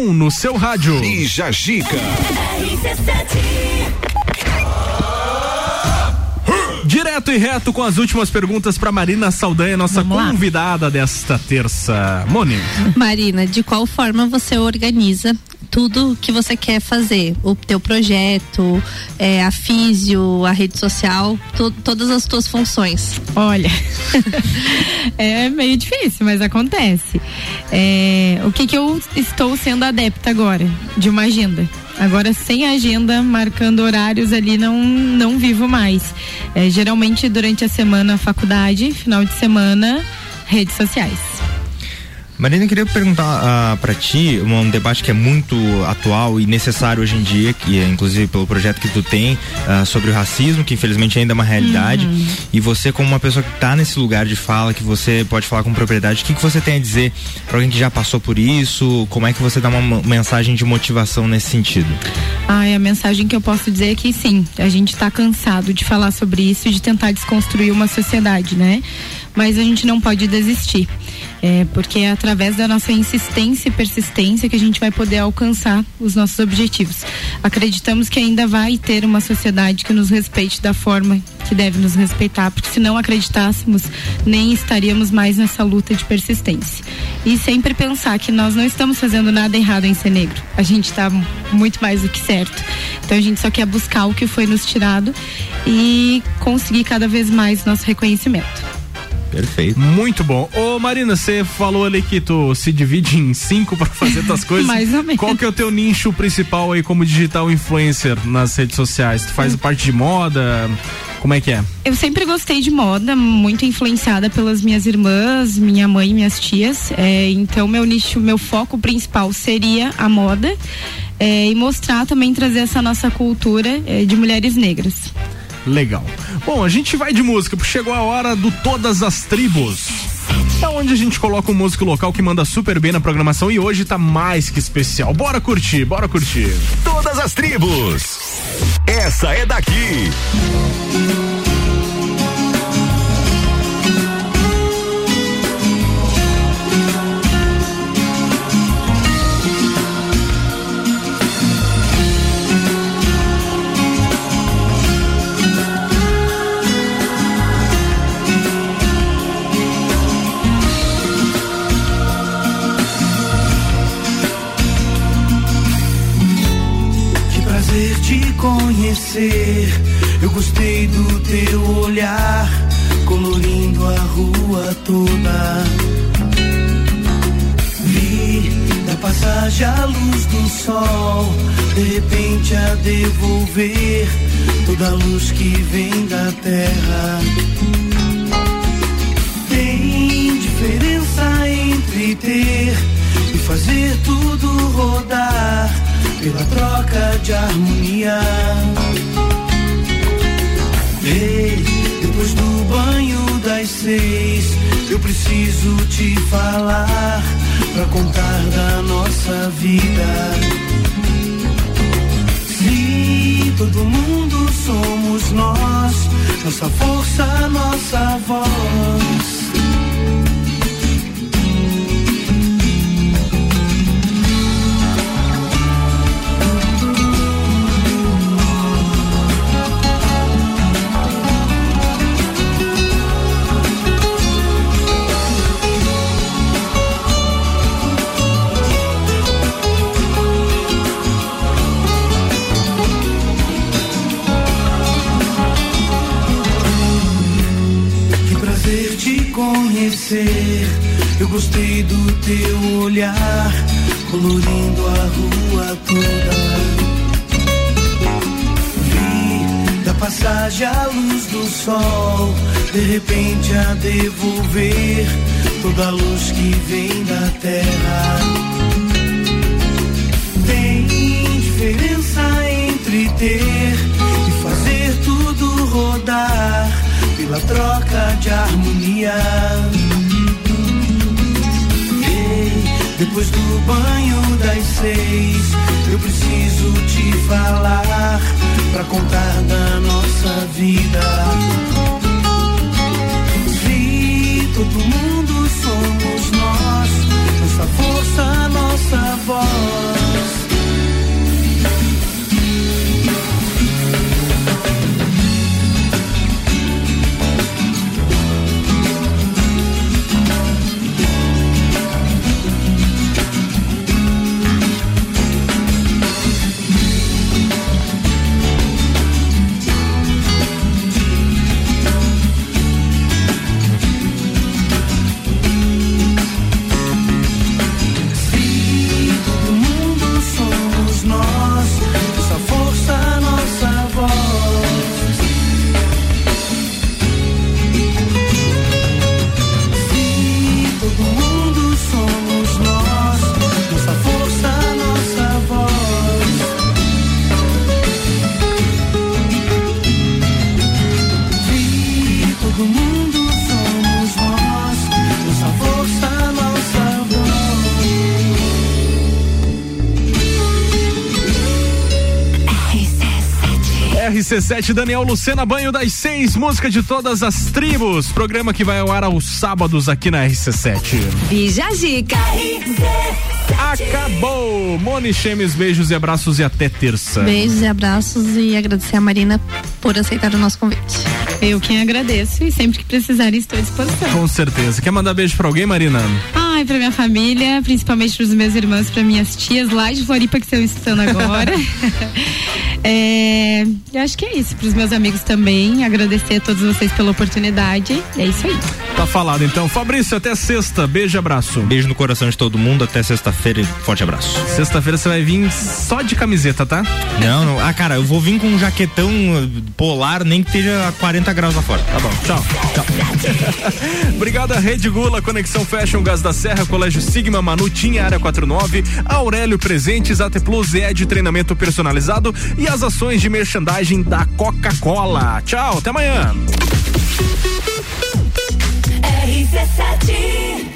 um no seu rádio. Bija Gica. Direto e reto com as últimas perguntas para Marina Saldanha, nossa convidada desta terça. Moni. Marina, de qual forma você organiza tudo que você quer fazer? O teu projeto, é, a físio, a rede social, to- todas as tuas funções. Olha, [LAUGHS] é meio difícil, mas acontece. É, o que que eu estou sendo adepta agora? De uma agenda. Agora, sem agenda, marcando horários ali, não, não vivo mais. É, geralmente, durante a semana, faculdade, final de semana, redes sociais. Marina, eu queria perguntar ah, pra ti um, debate que é muito atual e necessário hoje em dia, que é inclusive pelo projeto que tu tem ah, sobre o racismo, que infelizmente ainda é uma realidade. Uhum. E você, como uma pessoa que tá nesse lugar de fala, que você pode falar com propriedade, o que, que você tem a dizer pra alguém que já passou por isso? Como é que você dá uma mensagem de motivação nesse sentido? Ai, a mensagem que eu posso dizer é que sim, a gente está cansado de falar sobre isso e de tentar desconstruir uma sociedade, né? Mas a gente não pode desistir. É, porque é através da nossa insistência e persistência que a gente vai poder alcançar os nossos objetivos. Acreditamos que ainda vai ter uma sociedade que nos respeite da forma que deve nos respeitar, porque se não acreditássemos, nem estaríamos mais nessa luta de persistência. E sempre pensar que nós não estamos fazendo nada errado em ser negro. A gente está muito mais do que certo. Então a gente só quer buscar o que foi nos tirado e conseguir cada vez mais nosso reconhecimento. Perfeito. Muito bom. Ô Marina, você falou ali que tu se divide em cinco para fazer tuas [LAUGHS] coisas. Mais ou menos. Qual que é o teu nicho principal aí como digital influencer nas redes sociais? Tu Hum. faz parte de moda? Como é que é? Eu sempre gostei de moda, muito influenciada pelas minhas irmãs, minha mãe e minhas tias. É, então, meu nicho, meu foco principal seria a moda é, e mostrar também, trazer essa nossa cultura é, de mulheres negras. Legal. Bom, a gente vai de música, porque chegou a hora do Todas as Tribos. É onde a gente coloca um músico local que manda super bem na programação e hoje tá mais que especial. Bora curtir, bora curtir. Todas as tribos. Essa é daqui. Conhecer. Eu gostei do teu olhar, colorindo a rua toda. Vi da passagem a luz do sol, de repente a devolver toda a luz que vem da terra. Tem diferença entre ter e fazer tudo rodar pela troca de harmonia. Ei, depois do banho das seis, eu preciso te falar pra contar da nossa vida. Se todo mundo somos nós, nossa força, nossa voz. Colorindo a rua toda. Vi da passagem a luz do sol, de repente a devolver toda a luz que vem da terra. Tem diferença entre ter e fazer tudo rodar pela troca de harmonia. Depois do banho das seis, eu preciso te falar pra contar da nossa vida. Se todo mundo somos nós, nossa força, nossa voz. RC7 Daniel Lucena, banho das seis, música de todas as tribos. Programa que vai ao ar aos sábados aqui na RC7. Bija Zica. Acabou! Moni Chemes, beijos e abraços e até terça. Beijos e abraços e agradecer a Marina por aceitar o nosso convite. Eu quem agradeço e sempre que precisarem estou à disposição. Com certeza. Quer mandar beijo pra alguém, Marina? Ai, pra minha família, principalmente pros meus irmãos, pra minhas tias lá de Floripa que estão escutando agora. [LAUGHS] é, eu acho que é isso. Pros meus amigos também, agradecer a todos vocês pela oportunidade. É isso aí. Tá falado então. Fabrício, até sexta. Beijo e abraço. Beijo no coração de todo mundo, até sexta-feira e forte abraço. Sexta-feira você vai vir só de camiseta, tá? Não, não. Ah, cara, eu vou vir com um jaquetão uh, polar, nem que esteja a 40 graus lá fora. Tá bom, tchau. Tchau. [LAUGHS] Obrigado a Rede Gula, Conexão Fashion, Gás da Serra, Colégio Sigma, Manu, Tinha Área 49, Aurélio Presentes, AT Plus, ED Treinamento Personalizado e as ações de merchandising da Coca-Cola. Tchau, até amanhã. RC7